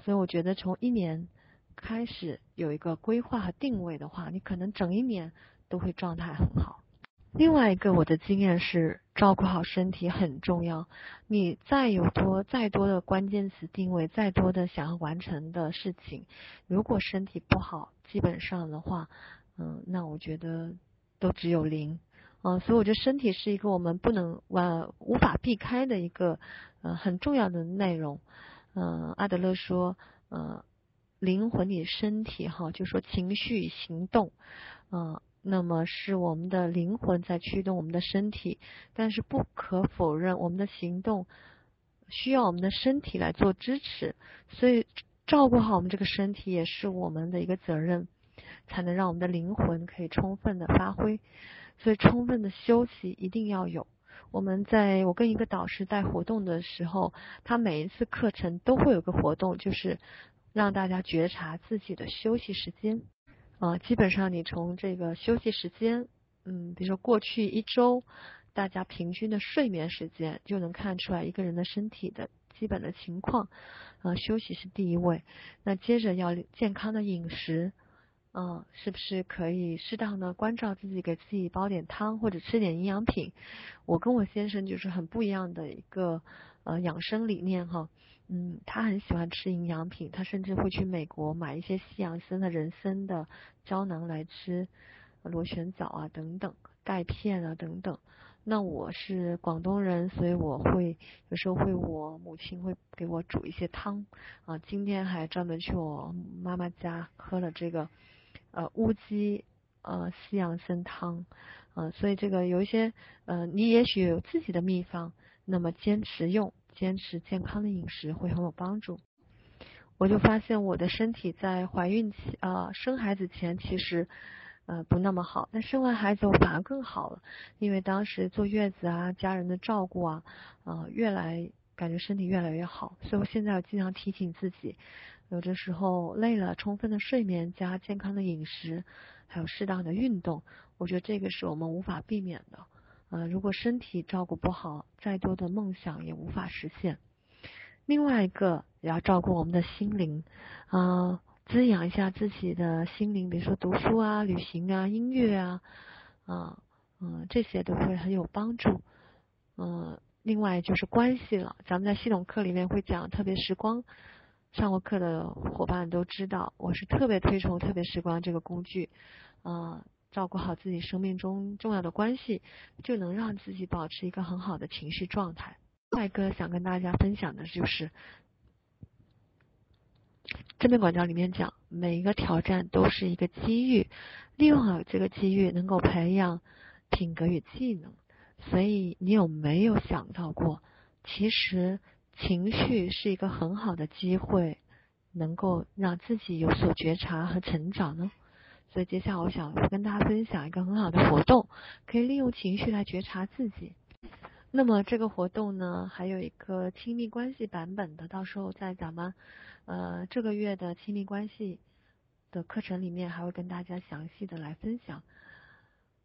所以我觉得从一年开始有一个规划和定位的话，你可能整一年都会状态很好。另外一个我的经验是，照顾好身体很重要。你再有多再多的关键词定位，再多的想要完成的事情，如果身体不好，基本上的话，嗯，那我觉得。都只有零，嗯，所以我觉得身体是一个我们不能完无法避开的一个呃很重要的内容，嗯，阿德勒说，呃，灵魂里身体哈，就说情绪行动，嗯，那么是我们的灵魂在驱动我们的身体，但是不可否认，我们的行动需要我们的身体来做支持，所以照顾好我们这个身体也是我们的一个责任。才能让我们的灵魂可以充分的发挥，所以充分的休息一定要有。我们在我跟一个导师带活动的时候，他每一次课程都会有个活动，就是让大家觉察自己的休息时间。啊，基本上你从这个休息时间，嗯，比如说过去一周大家平均的睡眠时间，就能看出来一个人的身体的基本的情况。啊，休息是第一位，那接着要健康的饮食。嗯，是不是可以适当的关照自己，给自己煲点汤或者吃点营养品？我跟我先生就是很不一样的一个呃养生理念哈。嗯，他很喜欢吃营养品，他甚至会去美国买一些西洋参的人参的胶囊来吃，螺旋藻啊等等，钙片啊等等。那我是广东人，所以我会有时候会我母亲会给我煮一些汤啊。今天还专门去我妈妈家喝了这个。呃，乌鸡，呃，西洋参汤，呃，所以这个有一些，呃，你也许有自己的秘方，那么坚持用，坚持健康的饮食会很有帮助。我就发现我的身体在怀孕期，呃，生孩子前其实，呃，不那么好，但生完孩子我反而更好了，因为当时坐月子啊，家人的照顾啊，呃，越来感觉身体越来越好，所以我现在我经常提醒自己。有的时候累了，充分的睡眠加健康的饮食，还有适当的运动，我觉得这个是我们无法避免的。呃，如果身体照顾不好，再多的梦想也无法实现。另外一个也要照顾我们的心灵，啊，滋养一下自己的心灵，比如说读书啊、旅行啊、音乐啊，啊，嗯，这些都会很有帮助。嗯，另外就是关系了，咱们在系统课里面会讲特别时光，上过课的伙伴都知道，我是特别推崇特别时光这个工具，啊，照顾好自己生命中重要的关系，就能让自己保持一个很好的情绪状态。帅哥想跟大家分享的就是，正面管教里面讲，每一个挑战都是一个机遇，利用好这个机遇，能够培养品格与技能。所以，你有没有想到过，其实情绪是一个很好的机会，能够让自己有所觉察和成长呢？所以，接下来我想跟大家分享一个很好的活动，可以利用情绪来觉察自己。那么这个活动呢，还有一个亲密关系版本的，到时候在咱们呃这个月的亲密关系的课程里面，还会跟大家详细的来分享。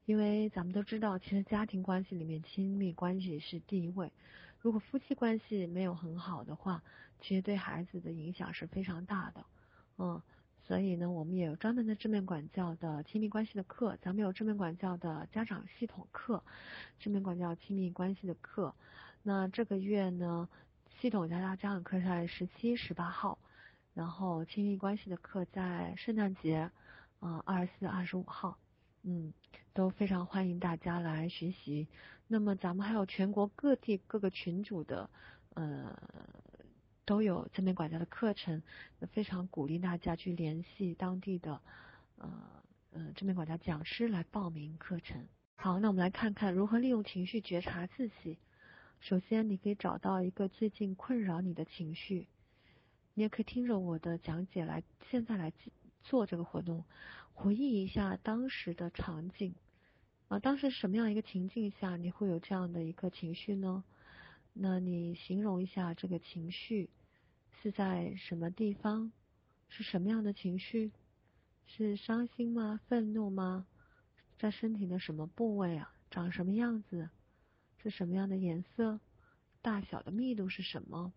因为咱们都知道，其实家庭关系里面亲密关系是第一位。如果夫妻关系没有很好的话，其实对孩子的影响是非常大的。嗯。所以呢，我们也有专门的正面管教的亲密关系的课，咱们有正面管教的家长系统课，正面管教亲密关系的课。那这个月呢，系统家家家长课在十七、十八号，然后亲密关系的课在圣诞节，啊，二十四、二十五号，嗯，都非常欢迎大家来学习。那么咱们还有全国各地各个群组的，呃。都有正面管教的课程，非常鼓励大家去联系当地的呃呃正面管教讲师来报名课程。好，那我们来看看如何利用情绪觉察自己。首先，你可以找到一个最近困扰你的情绪，你也可以听着我的讲解来现在来做这个活动，回忆一下当时的场景啊，当时什么样一个情境下你会有这样的一个情绪呢？那你形容一下这个情绪。是在什么地方？是什么样的情绪？是伤心吗？愤怒吗？在身体的什么部位啊？长什么样子？是什么样的颜色？大小的密度是什么？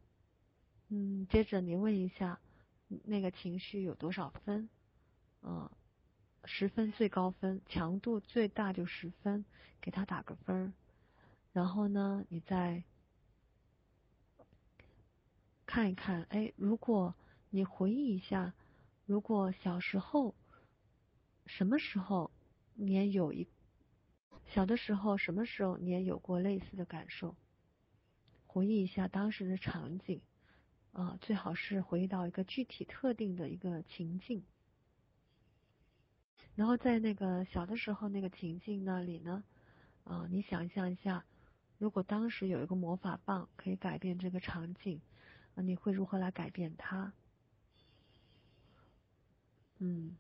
嗯，接着你问一下，那个情绪有多少分？嗯，十分最高分，强度最大就十分，给他打个分。然后呢，你再。看一看，哎，如果你回忆一下，如果小时候什么时候你也有一小的时候，什么时候你也有过类似的感受？回忆一下当时的场景，啊，最好是回忆到一个具体特定的一个情境，然后在那个小的时候那个情境那里呢，啊，你想象一下，如果当时有一个魔法棒可以改变这个场景。那你会如何来改变它？嗯，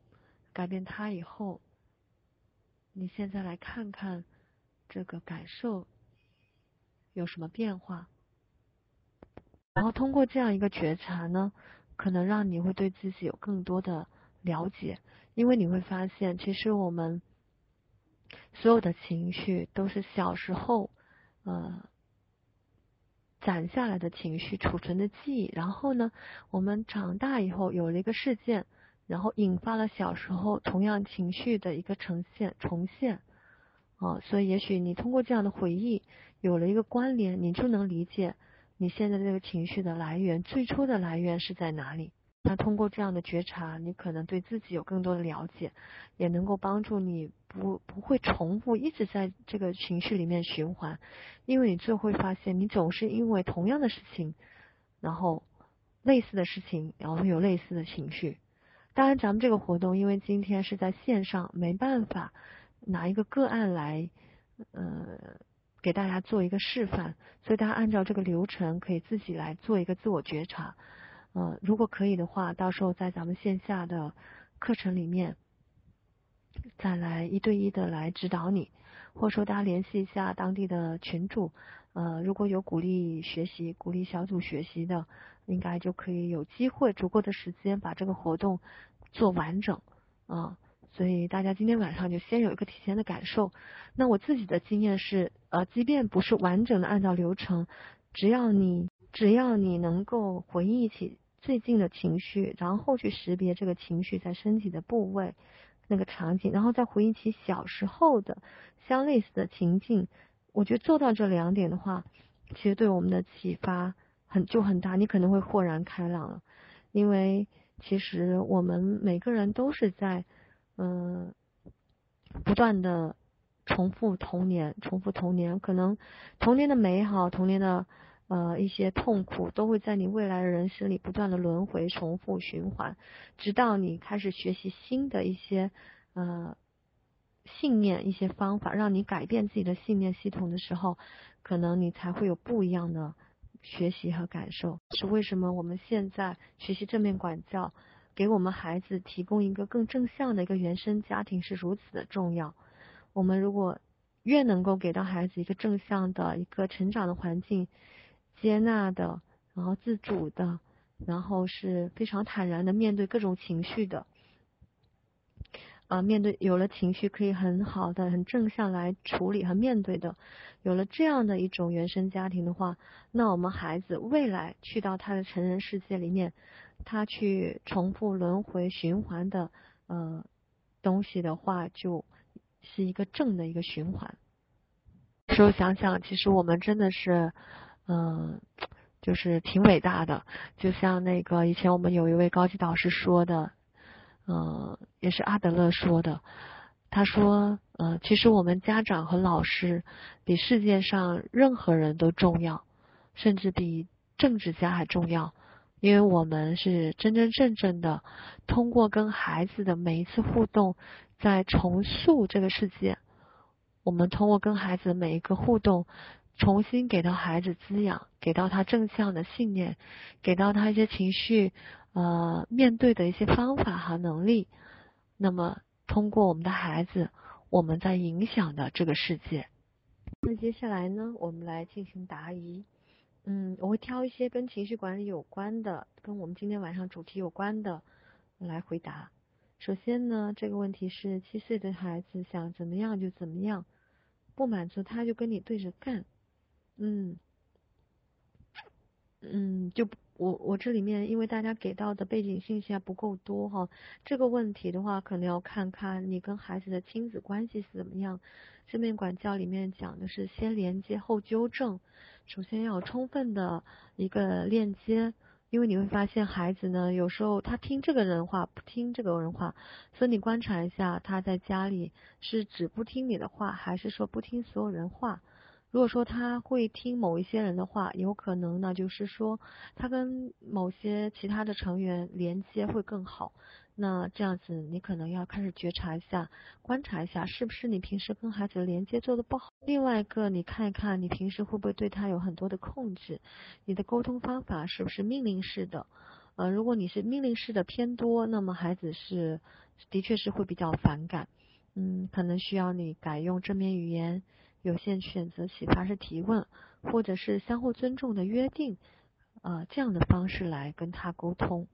改变它以后，你现在来看看这个感受有什么变化？然后通过这样一个觉察呢，可能让你会对自己有更多的了解，因为你会发现，其实我们所有的情绪都是小时候，呃。攒下来的情绪储存的记忆，然后呢，我们长大以后有了一个事件，然后引发了小时候同样情绪的一个呈现重现，啊，所以也许你通过这样的回忆有了一个关联，你就能理解你现在这个情绪的来源，最初的来源是在哪里。那通过这样的觉察，你可能对自己有更多的了解，也能够帮助你不不会重复一直在这个情绪里面循环，因为你就会发现你总是因为同样的事情，然后类似的事情，然后会有类似的情绪。当然，咱们这个活动因为今天是在线上，没办法拿一个个案来呃给大家做一个示范，所以大家按照这个流程可以自己来做一个自我觉察。呃，如果可以的话，到时候在咱们线下的课程里面，再来一对一的来指导你，或者说大家联系一下当地的群主，呃，如果有鼓励学习、鼓励小组学习的，应该就可以有机会足够的时间把这个活动做完整啊。所以大家今天晚上就先有一个提前的感受。那我自己的经验是，呃，即便不是完整的按照流程，只要你。只要你能够回忆起最近的情绪，然后去识别这个情绪在身体的部位、那个场景，然后再回忆起小时候的相类似的情境，我觉得做到这两点的话，其实对我们的启发很就很大，你可能会豁然开朗了，因为其实我们每个人都是在嗯不断的重复童年，重复童年，可能童年的美好，童年的。呃，一些痛苦都会在你未来的人生里不断的轮回、重复、循环，直到你开始学习新的一些呃信念、一些方法，让你改变自己的信念系统的时候，可能你才会有不一样的学习和感受。是为什么我们现在学习正面管教，给我们孩子提供一个更正向的一个原生家庭是如此的重要？我们如果越能够给到孩子一个正向的一个成长的环境。接纳的，然后自主的，然后是非常坦然的面对各种情绪的，啊，面对有了情绪可以很好的、很正向来处理和面对的，有了这样的一种原生家庭的话，那我们孩子未来去到他的成人世界里面，他去重复轮回循环的呃东西的话，就是一个正的一个循环。时候想想，其实我们真的是。嗯，就是挺伟大的，就像那个以前我们有一位高级导师说的，嗯，也是阿德勒说的，他说，呃，其实我们家长和老师比世界上任何人都重要，甚至比政治家还重要，因为我们是真真正正的通过跟孩子的每一次互动，在重塑这个世界，我们通过跟孩子的每一个互动。重新给到孩子滋养，给到他正向的信念，给到他一些情绪呃面对的一些方法和能力。那么通过我们的孩子，我们在影响的这个世界。那接下来呢，我们来进行答疑。嗯，我会挑一些跟情绪管理有关的，跟我们今天晚上主题有关的来回答。首先呢，这个问题是七岁的孩子想怎么样就怎么样，不满足他就跟你对着干。嗯，嗯，就我我这里面，因为大家给到的背景信息还不够多哈，这个问题的话，可能要看看你跟孩子的亲子关系是怎么样。正面管教里面讲的是先连接后纠正，首先要有充分的一个链接，因为你会发现孩子呢，有时候他听这个人话，不听这个人话，所以你观察一下他在家里是只不听你的话，还是说不听所有人话。如果说他会听某一些人的话，有可能呢，就是说他跟某些其他的成员连接会更好。那这样子，你可能要开始觉察一下，观察一下，是不是你平时跟孩子连接做的不好。另外一个，你看一看，你平时会不会对他有很多的控制？你的沟通方法是不是命令式的？呃，如果你是命令式的偏多，那么孩子是的确是会比较反感。嗯，可能需要你改用正面语言。有限选择启发式提问，或者是相互尊重的约定，呃，这样的方式来跟他沟通。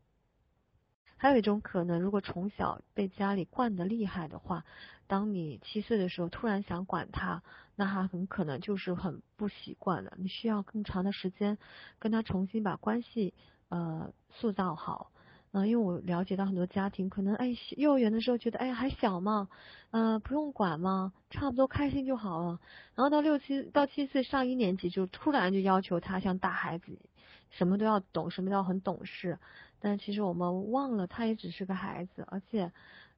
还有一种可能，如果从小被家里惯得厉害的话，当你七岁的时候突然想管他，那他很可能就是很不习惯了。你需要更长的时间跟他重新把关系呃塑造好。嗯，因为我了解到很多家庭可能，哎，幼儿园的时候觉得，哎，还小嘛，呃，不用管嘛，差不多开心就好了。然后到六七到七岁上一年级，就突然就要求他像大孩子，什么都要懂，什么都要很懂事。但其实我们忘了，他也只是个孩子，而且，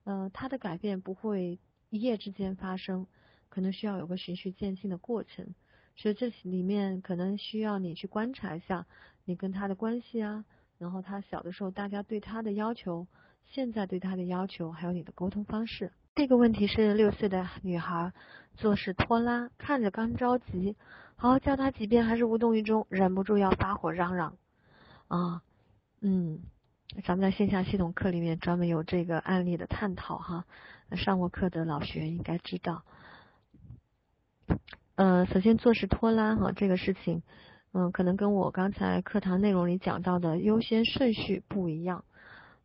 呃，他的改变不会一夜之间发生，可能需要有个循序渐进的过程。所以这里面可能需要你去观察一下你跟他的关系啊。然后他小的时候，大家对他的要求，现在对他的要求，还有你的沟通方式。这个问题是六岁的女孩做事拖拉，看着刚着急，好好教他几遍还是无动于衷，忍不住要发火嚷嚷。啊，嗯，咱们在线下系统课里面专门有这个案例的探讨哈，上过课的老学员应该知道。呃，首先做事拖拉哈，这个事情。嗯，可能跟我刚才课堂内容里讲到的优先顺序不一样。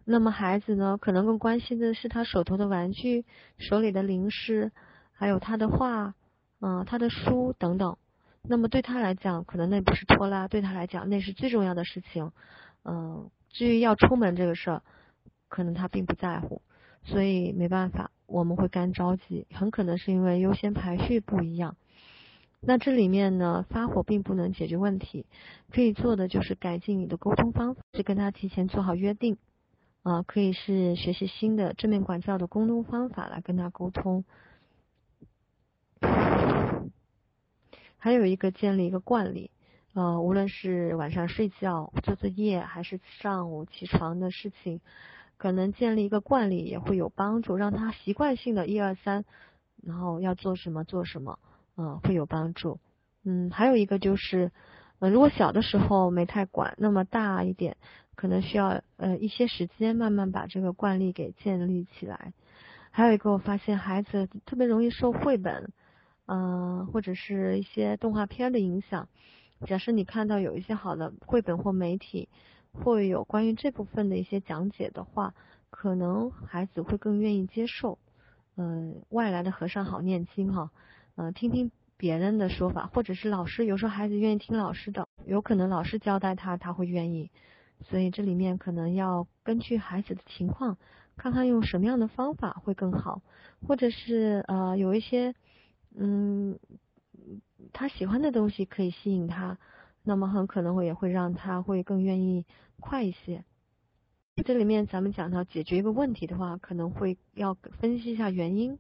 那么孩子呢，可能更关心的是他手头的玩具、手里的零食，还有他的画，嗯，他的书等等。那么对他来讲，可能那不是拖拉，对他来讲那是最重要的事情。嗯，至于要出门这个事儿，可能他并不在乎，所以没办法，我们会干着急，很可能是因为优先排序不一样。那这里面呢，发火并不能解决问题，可以做的就是改进你的沟通方法，去跟他提前做好约定，啊，可以是学习新的正面管教的沟通方法来跟他沟通。还有一个建立一个惯例，呃，无论是晚上睡觉、做作业，还是上午起床的事情，可能建立一个惯例也会有帮助，让他习惯性的一二三，然后要做什么做什么，嗯，会有帮助。嗯，还有一个就是，呃，如果小的时候没太管，那么大一点，可能需要呃一些时间慢慢把这个惯例给建立起来。还有一个，我发现孩子特别容易受绘本。嗯，或者是一些动画片的影响。假设你看到有一些好的绘本或媒体，会有关于这部分的一些讲解的话，可能孩子会更愿意接受。嗯，外来的和尚好念经哈。嗯，听听别人的说法，或者是老师，有时候孩子愿意听老师的，有可能老师交代他，他会愿意。所以这里面可能要根据孩子的情况，看看用什么样的方法会更好，或者是呃有一些。嗯，他喜欢的东西可以吸引他，那么很可能会也会让他会更愿意快一些。这里面咱们讲到解决一个问题的话，可能会要分析一下原因，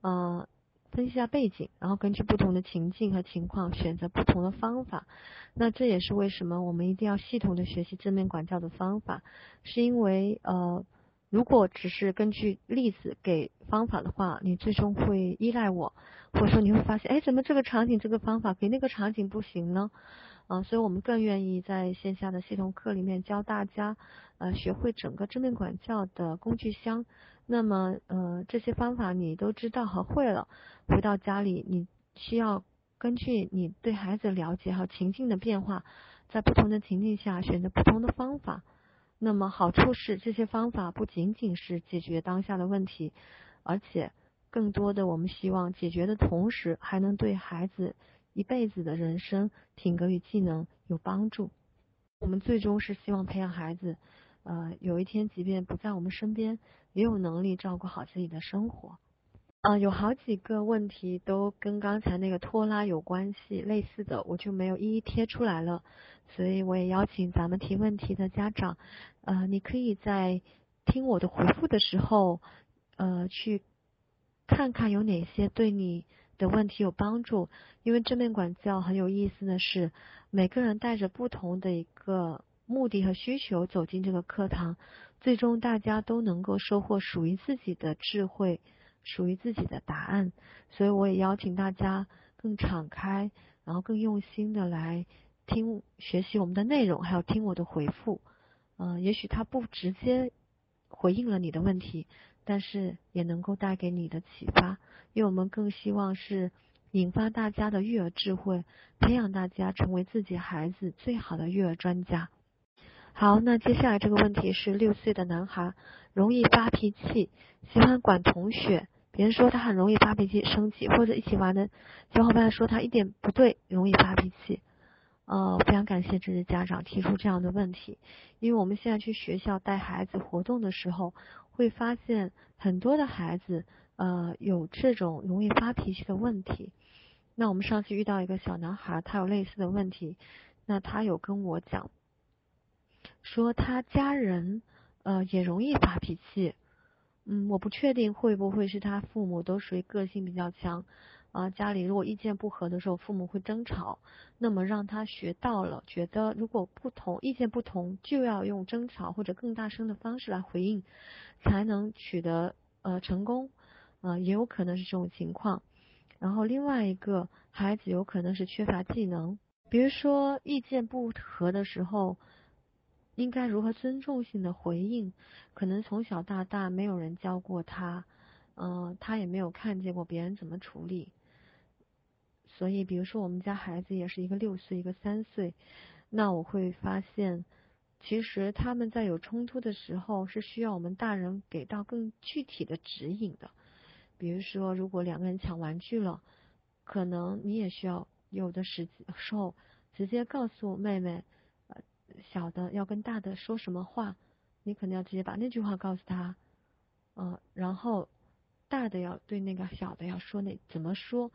呃，分析一下背景，然后根据不同的情境和情况选择不同的方法。那这也是为什么我们一定要系统的学习正面管教的方法，是因为呃。如果只是根据例子给方法的话，你最终会依赖我，或者说你会发现，哎，怎么这个场景这个方法给那个场景不行呢？啊，所以我们更愿意在线下的系统课里面教大家，呃，学会整个正面管教的工具箱。那么，呃，这些方法你都知道和会了，回到家里，你需要根据你对孩子了解和情境的变化，在不同的情境下选择不同的方法。那么好处是，这些方法不仅仅是解决当下的问题，而且更多的我们希望解决的同时，还能对孩子一辈子的人生品格与技能有帮助。我们最终是希望培养孩子，呃，有一天即便不在我们身边，也有能力照顾好自己的生活。啊，有好几个问题都跟刚才那个拖拉有关系，类似的我就没有一一贴出来了，所以我也邀请咱们提问题的家长，呃，你可以在听我的回复的时候，呃，去看看有哪些对你的问题有帮助，因为正面管教很有意思的是，每个人带着不同的一个目的和需求走进这个课堂，最终大家都能够收获属于自己的智慧。属于自己的答案，所以我也邀请大家更敞开，然后更用心的来听学习我们的内容，还有听我的回复。嗯，也许他不直接回应了你的问题，但是也能够带给你的启发。因为我们更希望是引发大家的育儿智慧，培养大家成为自己孩子最好的育儿专家。好，那接下来这个问题是六岁的男孩，容易发脾气，喜欢管同学。别人说他很容易发脾气、生气，或者一起玩的小伙伴说他一点不对，容易发脾气。呃，非常感谢这些家长提出这样的问题，因为我们现在去学校带孩子活动的时候，会发现很多的孩子呃有这种容易发脾气的问题。那我们上次遇到一个小男孩，他有类似的问题，那他有跟我讲，说他家人呃也容易发脾气。嗯，我不确定会不会是他父母都属于个性比较强啊，家里如果意见不合的时候，父母会争吵，那么让他学到了，觉得如果不同意见不同，就要用争吵或者更大声的方式来回应，才能取得呃成功，呃也有可能是这种情况。然后另外一个孩子有可能是缺乏技能，比如说意见不合的时候。应该如何尊重性的回应？可能从小到大没有人教过他，嗯，他也没有看见过别人怎么处理。所以，比如说我们家孩子也是一个六岁，一个三岁，那我会发现，其实他们在有冲突的时候是需要我们大人给到更具体的指引的。比如说，如果两个人抢玩具了，可能你也需要有的时候直接告诉妹妹，小的要跟大的说什么话，你可能要直接把那句话告诉他，嗯，然后大的要对那个小的要说那怎么说，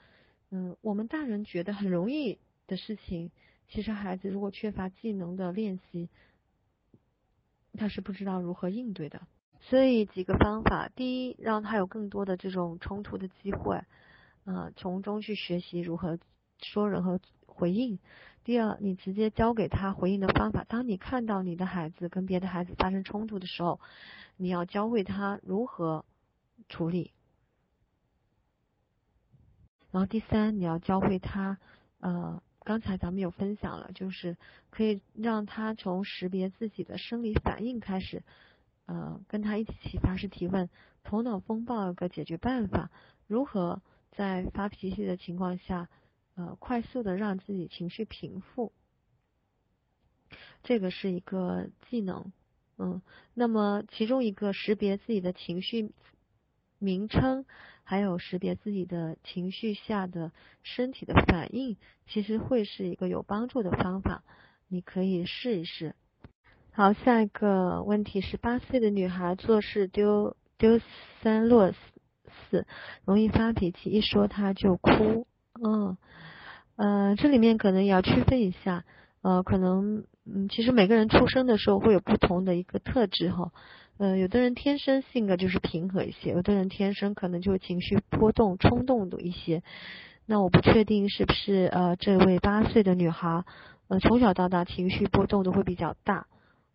嗯，我们大人觉得很容易的事情，其实孩子如果缺乏技能的练习，他是不知道如何应对的。所以几个方法，第一，让他有更多的这种冲突的机会，啊，从中去学习如何说人和回应。第二，你直接教给他回应的方法。当你看到你的孩子跟别的孩子发生冲突的时候，你要教会他如何处理。然后第三，你要教会他，呃，刚才咱们有分享了，就是可以让他从识别自己的生理反应开始。呃，跟他一起启发式提问，头脑风暴有个解决办法，如何在发脾气的情况下，呃，快速的让自己情绪平复，这个是一个技能，嗯，那么其中一个识别自己的情绪名称，还有识别自己的情绪下的身体的反应，其实会是一个有帮助的方法，你可以试一试。好，下一个问题是八岁的女孩做事丢丢三落四，容易发脾气，一说她就哭。嗯，呃，这里面可能也要区分一下，呃，可能嗯，其实每个人出生的时候会有不同的一个特质哈。呃，有的人天生性格就是平和一些，有的人天生可能就情绪波动、冲动的一些。那我不确定是不是呃，这位八岁的女孩，呃，从小到大情绪波动都会比较大。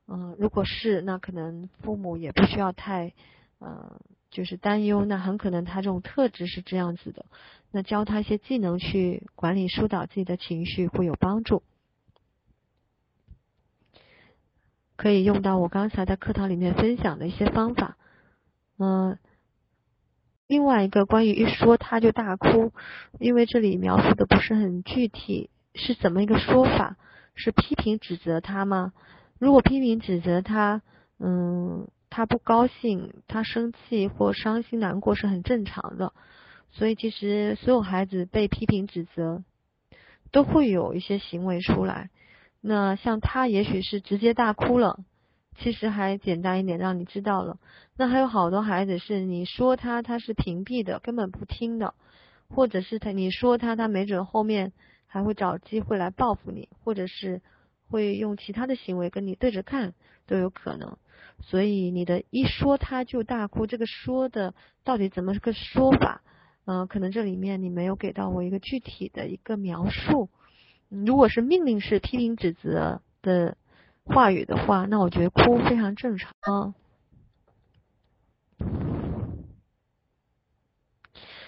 嗯，如果是，那可能父母也不需要太，嗯，就是担忧。那很可能他这种特质是这样子的。那教他一些技能去管理疏导自己的情绪会有帮助，可以用到我刚才在课堂里面分享的一些方法。嗯，另外一个关于一说他就大哭，因为这里描述的不是很具体，是怎么一个说法？是批评指责他吗？如果批评指责他，嗯，他不高兴，他生气或伤心难过是很正常的。所以其实所有孩子被批评指责，都会有一些行为出来。那像他也许是直接大哭了，其实还简单一点，让你知道了。那还有好多孩子是你说他他是屏蔽的，根本不听的，或者是他你说他他没准后面还会找机会来报复你，或者是。会用其他的行为跟你对着干都有可能，所以你的一说他就大哭，这个说的到底怎么个说法？嗯，可能这里面你没有给到我一个具体的一个描述。如果是命令式批评指责的话语的话，那我觉得哭非常正常。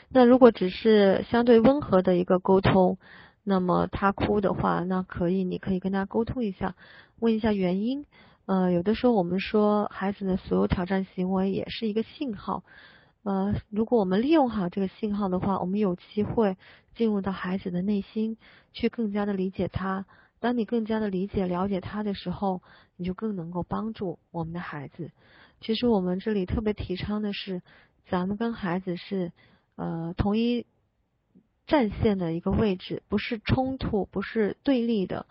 那如果只是相对温和的一个沟通。那么他哭的话，那可以，你可以跟他沟通一下，问一下原因。呃，有的时候我们说孩子的所有挑战行为也是一个信号。呃，如果我们利用好这个信号的话，我们有机会进入到孩子的内心，去更加的理解他。当你更加的理解、了解他的时候，你就更能够帮助我们的孩子。其实我们这里特别提倡的是，咱们跟孩子是呃同一。战线的一个位置，不是冲突，不是对立的，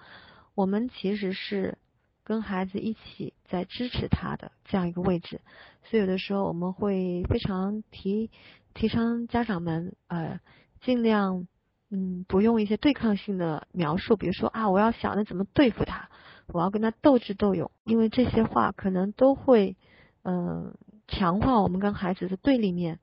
我们其实是跟孩子一起在支持他的这样一个位置。所以有的时候我们会非常提提倡家长们呃尽量嗯不用一些对抗性的描述，比如说啊我要想着怎么对付他，我要跟他斗智斗勇，因为这些话可能都会嗯强化我们跟孩子的对立面。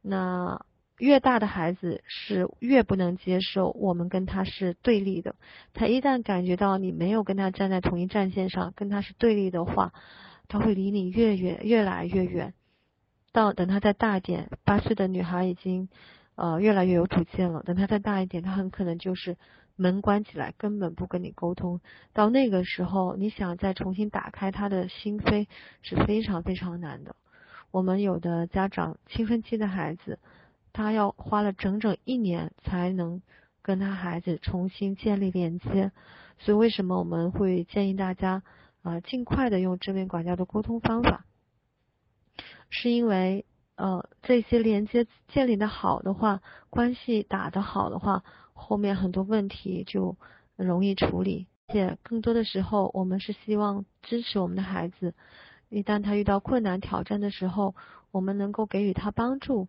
那越大的孩子是越不能接受我们跟他是对立的，他一旦感觉到你没有跟他站在同一战线上，跟他是对立的话，他会离你越远，越来越远。到等他再大点，八岁的女孩已经呃越来越有主见了，等他再大一点，他很可能就是门关起来，根本不跟你沟通。到那个时候，你想再重新打开他的心扉是非常非常难的。我们有的家长青春期的孩子。他要花了整整一年才能跟他孩子重新建立连接，所以为什么我们会建议大家啊尽快的用正面管教的沟通方法？是因为呃这些连接建立的好的话，关系打得好的话，后面很多问题就容易处理。且更多的时候，我们是希望支持我们的孩子，一旦他遇到困难挑战的时候，我们能够给予他帮助。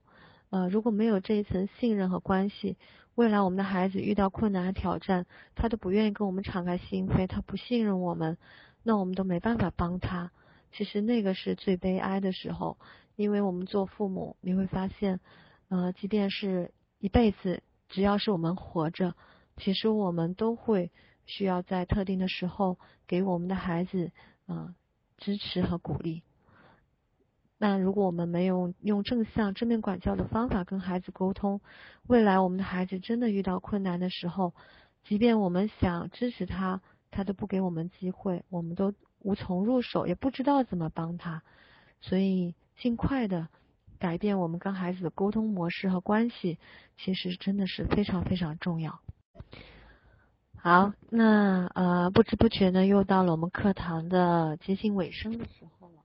呃，如果没有这一层信任和关系，未来我们的孩子遇到困难和挑战，他都不愿意跟我们敞开心扉，他不信任我们，那我们都没办法帮他。其实那个是最悲哀的时候，因为我们做父母，你会发现，呃，即便是一辈子，只要是我们活着，其实我们都会需要在特定的时候给我们的孩子，呃，支持和鼓励。那如果我们没有用正向正面管教的方法跟孩子沟通，未来我们的孩子真的遇到困难的时候，即便我们想支持他，他都不给我们机会，我们都无从入手，也不知道怎么帮他。所以，尽快的改变我们跟孩子的沟通模式和关系，其实真的是非常非常重要。好，那呃，不知不觉呢，又到了我们课堂的接近尾声的时候了。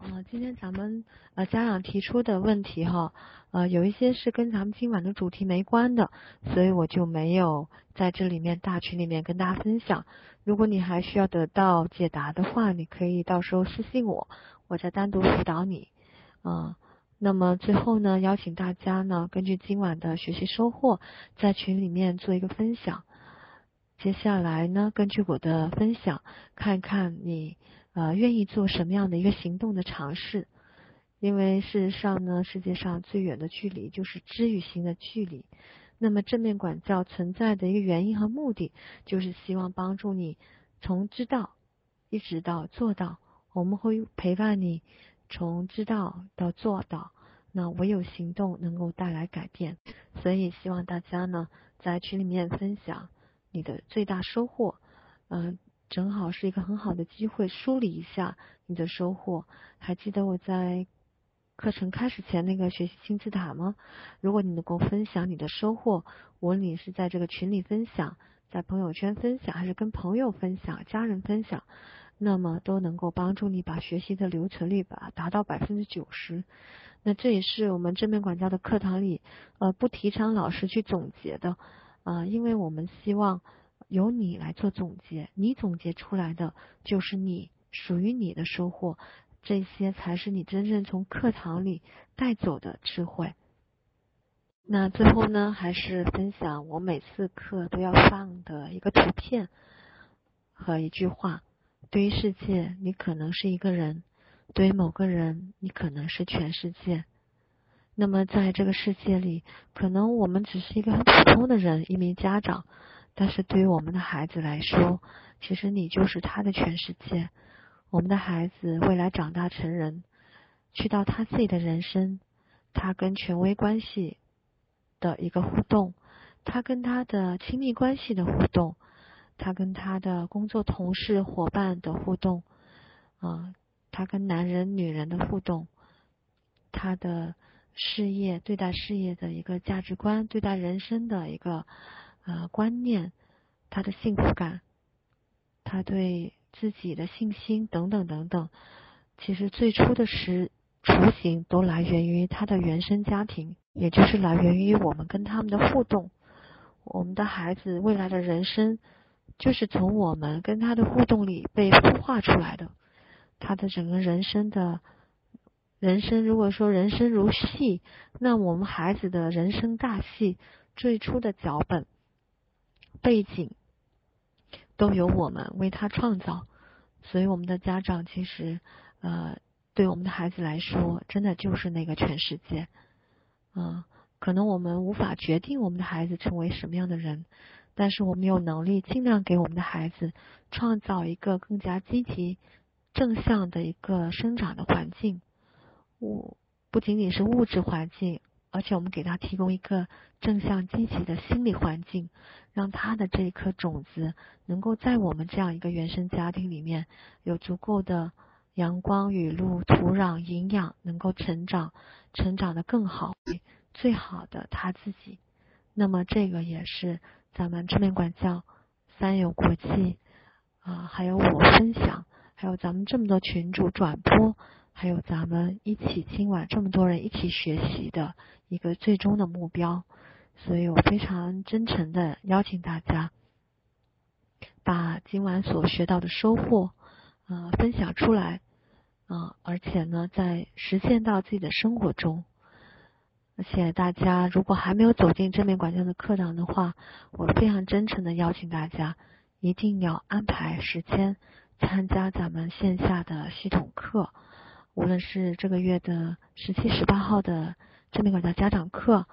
啊，今天咱们呃家长提出的问题哈，呃有一些是跟咱们今晚的主题没关的，所以我就没有在这里面大群里面跟大家分享。如果你还需要得到解答的话，你可以到时候私信我，我再单独辅导你。啊，那么最后呢，邀请大家呢，根据今晚的学习收获，在群里面做一个分享。接下来呢，根据我的分享，看看你。呃，愿意做什么样的一个行动的尝试？因为事实上呢，世界上最远的距离就是知与行的距离。那么正面管教存在的一个原因和目的，就是希望帮助你从知道一直到做到。我们会陪伴你从知道到做到。那唯有行动能够带来改变。所以希望大家呢，在群里面分享你的最大收获。嗯。正好是一个很好的机会，梳理一下你的收获。还记得我在课程开始前那个学习金字塔吗？如果你能够分享你的收获，无论你是在这个群里分享，在朋友圈分享，还是跟朋友分享、家人分享，那么都能够帮助你把学习的留存率吧达到百分之九十。那这也是我们正面管教的课堂里呃不提倡老师去总结的啊，因为我们希望。由你来做总结，你总结出来的就是你属于你的收获，这些才是你真正从课堂里带走的智慧。那最后呢，还是分享我每次课都要放的一个图片和一句话：对于世界，你可能是一个人；对于某个人，你可能是全世界。那么在这个世界里，可能我们只是一个很普通的人，一名家长。但是对于我们的孩子来说，其实你就是他的全世界。我们的孩子未来长大成人，去到他自己的人生，他跟权威关系的一个互动，他跟他的亲密关系的互动，他跟他的工作同事伙伴的互动，啊，他跟男人女人的互动，他的事业对待事业的一个价值观，对待人生的一个。呃，观念，他的幸福感，他对自己的信心等等等等，其实最初的时雏形都来源于他的原生家庭，也就是来源于我们跟他们的互动。我们的孩子未来的人生，就是从我们跟他的互动里被孵化出来的。他的整个人生的，人生如果说人生如戏，那我们孩子的人生大戏最初的脚本。背景都由我们为他创造，所以我们的家长其实呃，对我们的孩子来说，真的就是那个全世界。嗯，可能我们无法决定我们的孩子成为什么样的人，但是我们有能力尽量给我们的孩子创造一个更加积极、正向的一个生长的环境。物不仅仅是物质环境。而且我们给他提供一个正向积极的心理环境，让他的这一颗种子能够在我们这样一个原生家庭里面有足够的阳光、雨露、土壤、营养，能够成长，成长的更好，最好的他自己。那么这个也是咱们正面管教、三有国际啊，还有我分享，还有咱们这么多群主转播还有咱们一起今晚这么多人一起学习的一个最终的目标。所以我非常真诚的邀请大家，把今晚所学到的收获，呃，分享出来，啊，而且呢，在实现到自己的生活中。而且大家如果还没有走进正面管教的课堂的话，我非常真诚的邀请大家，一定要安排时间参加咱们线下的系统课，无论是这个月的十七、十八号的正面管教家长课。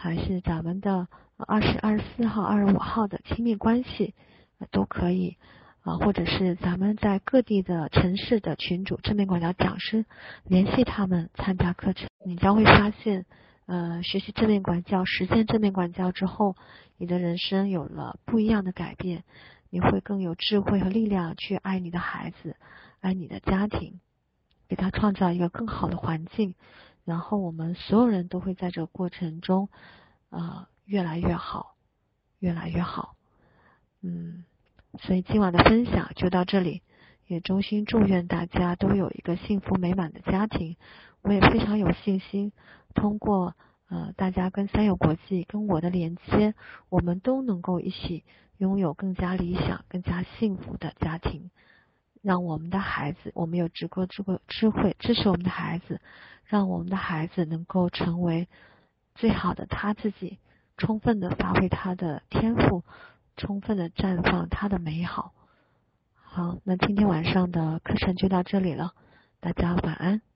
还是咱们的二十二十四号、二十五号的亲密关系都可以啊，或者是咱们在各地的城市的群主正面管教讲师联系他们参加课程，你将会发现，呃，学习正面管教、实践正面管教之后，你的人生有了不一样的改变，你会更有智慧和力量去爱你的孩子，爱你的家庭，给他创造一个更好的环境。然后我们所有人都会在这个过程中，呃，越来越好，越来越好。嗯，所以今晚的分享就到这里，也衷心祝愿大家都有一个幸福美满的家庭。我也非常有信心，通过呃大家跟三友国际跟我的连接，我们都能够一起拥有更加理想、更加幸福的家庭。让我们的孩子，我们有直播智慧智慧支持我们的孩子，让我们的孩子能够成为最好的他自己，充分的发挥他的天赋，充分的绽放他的美好。好，那今天晚上的课程就到这里了，大家晚安。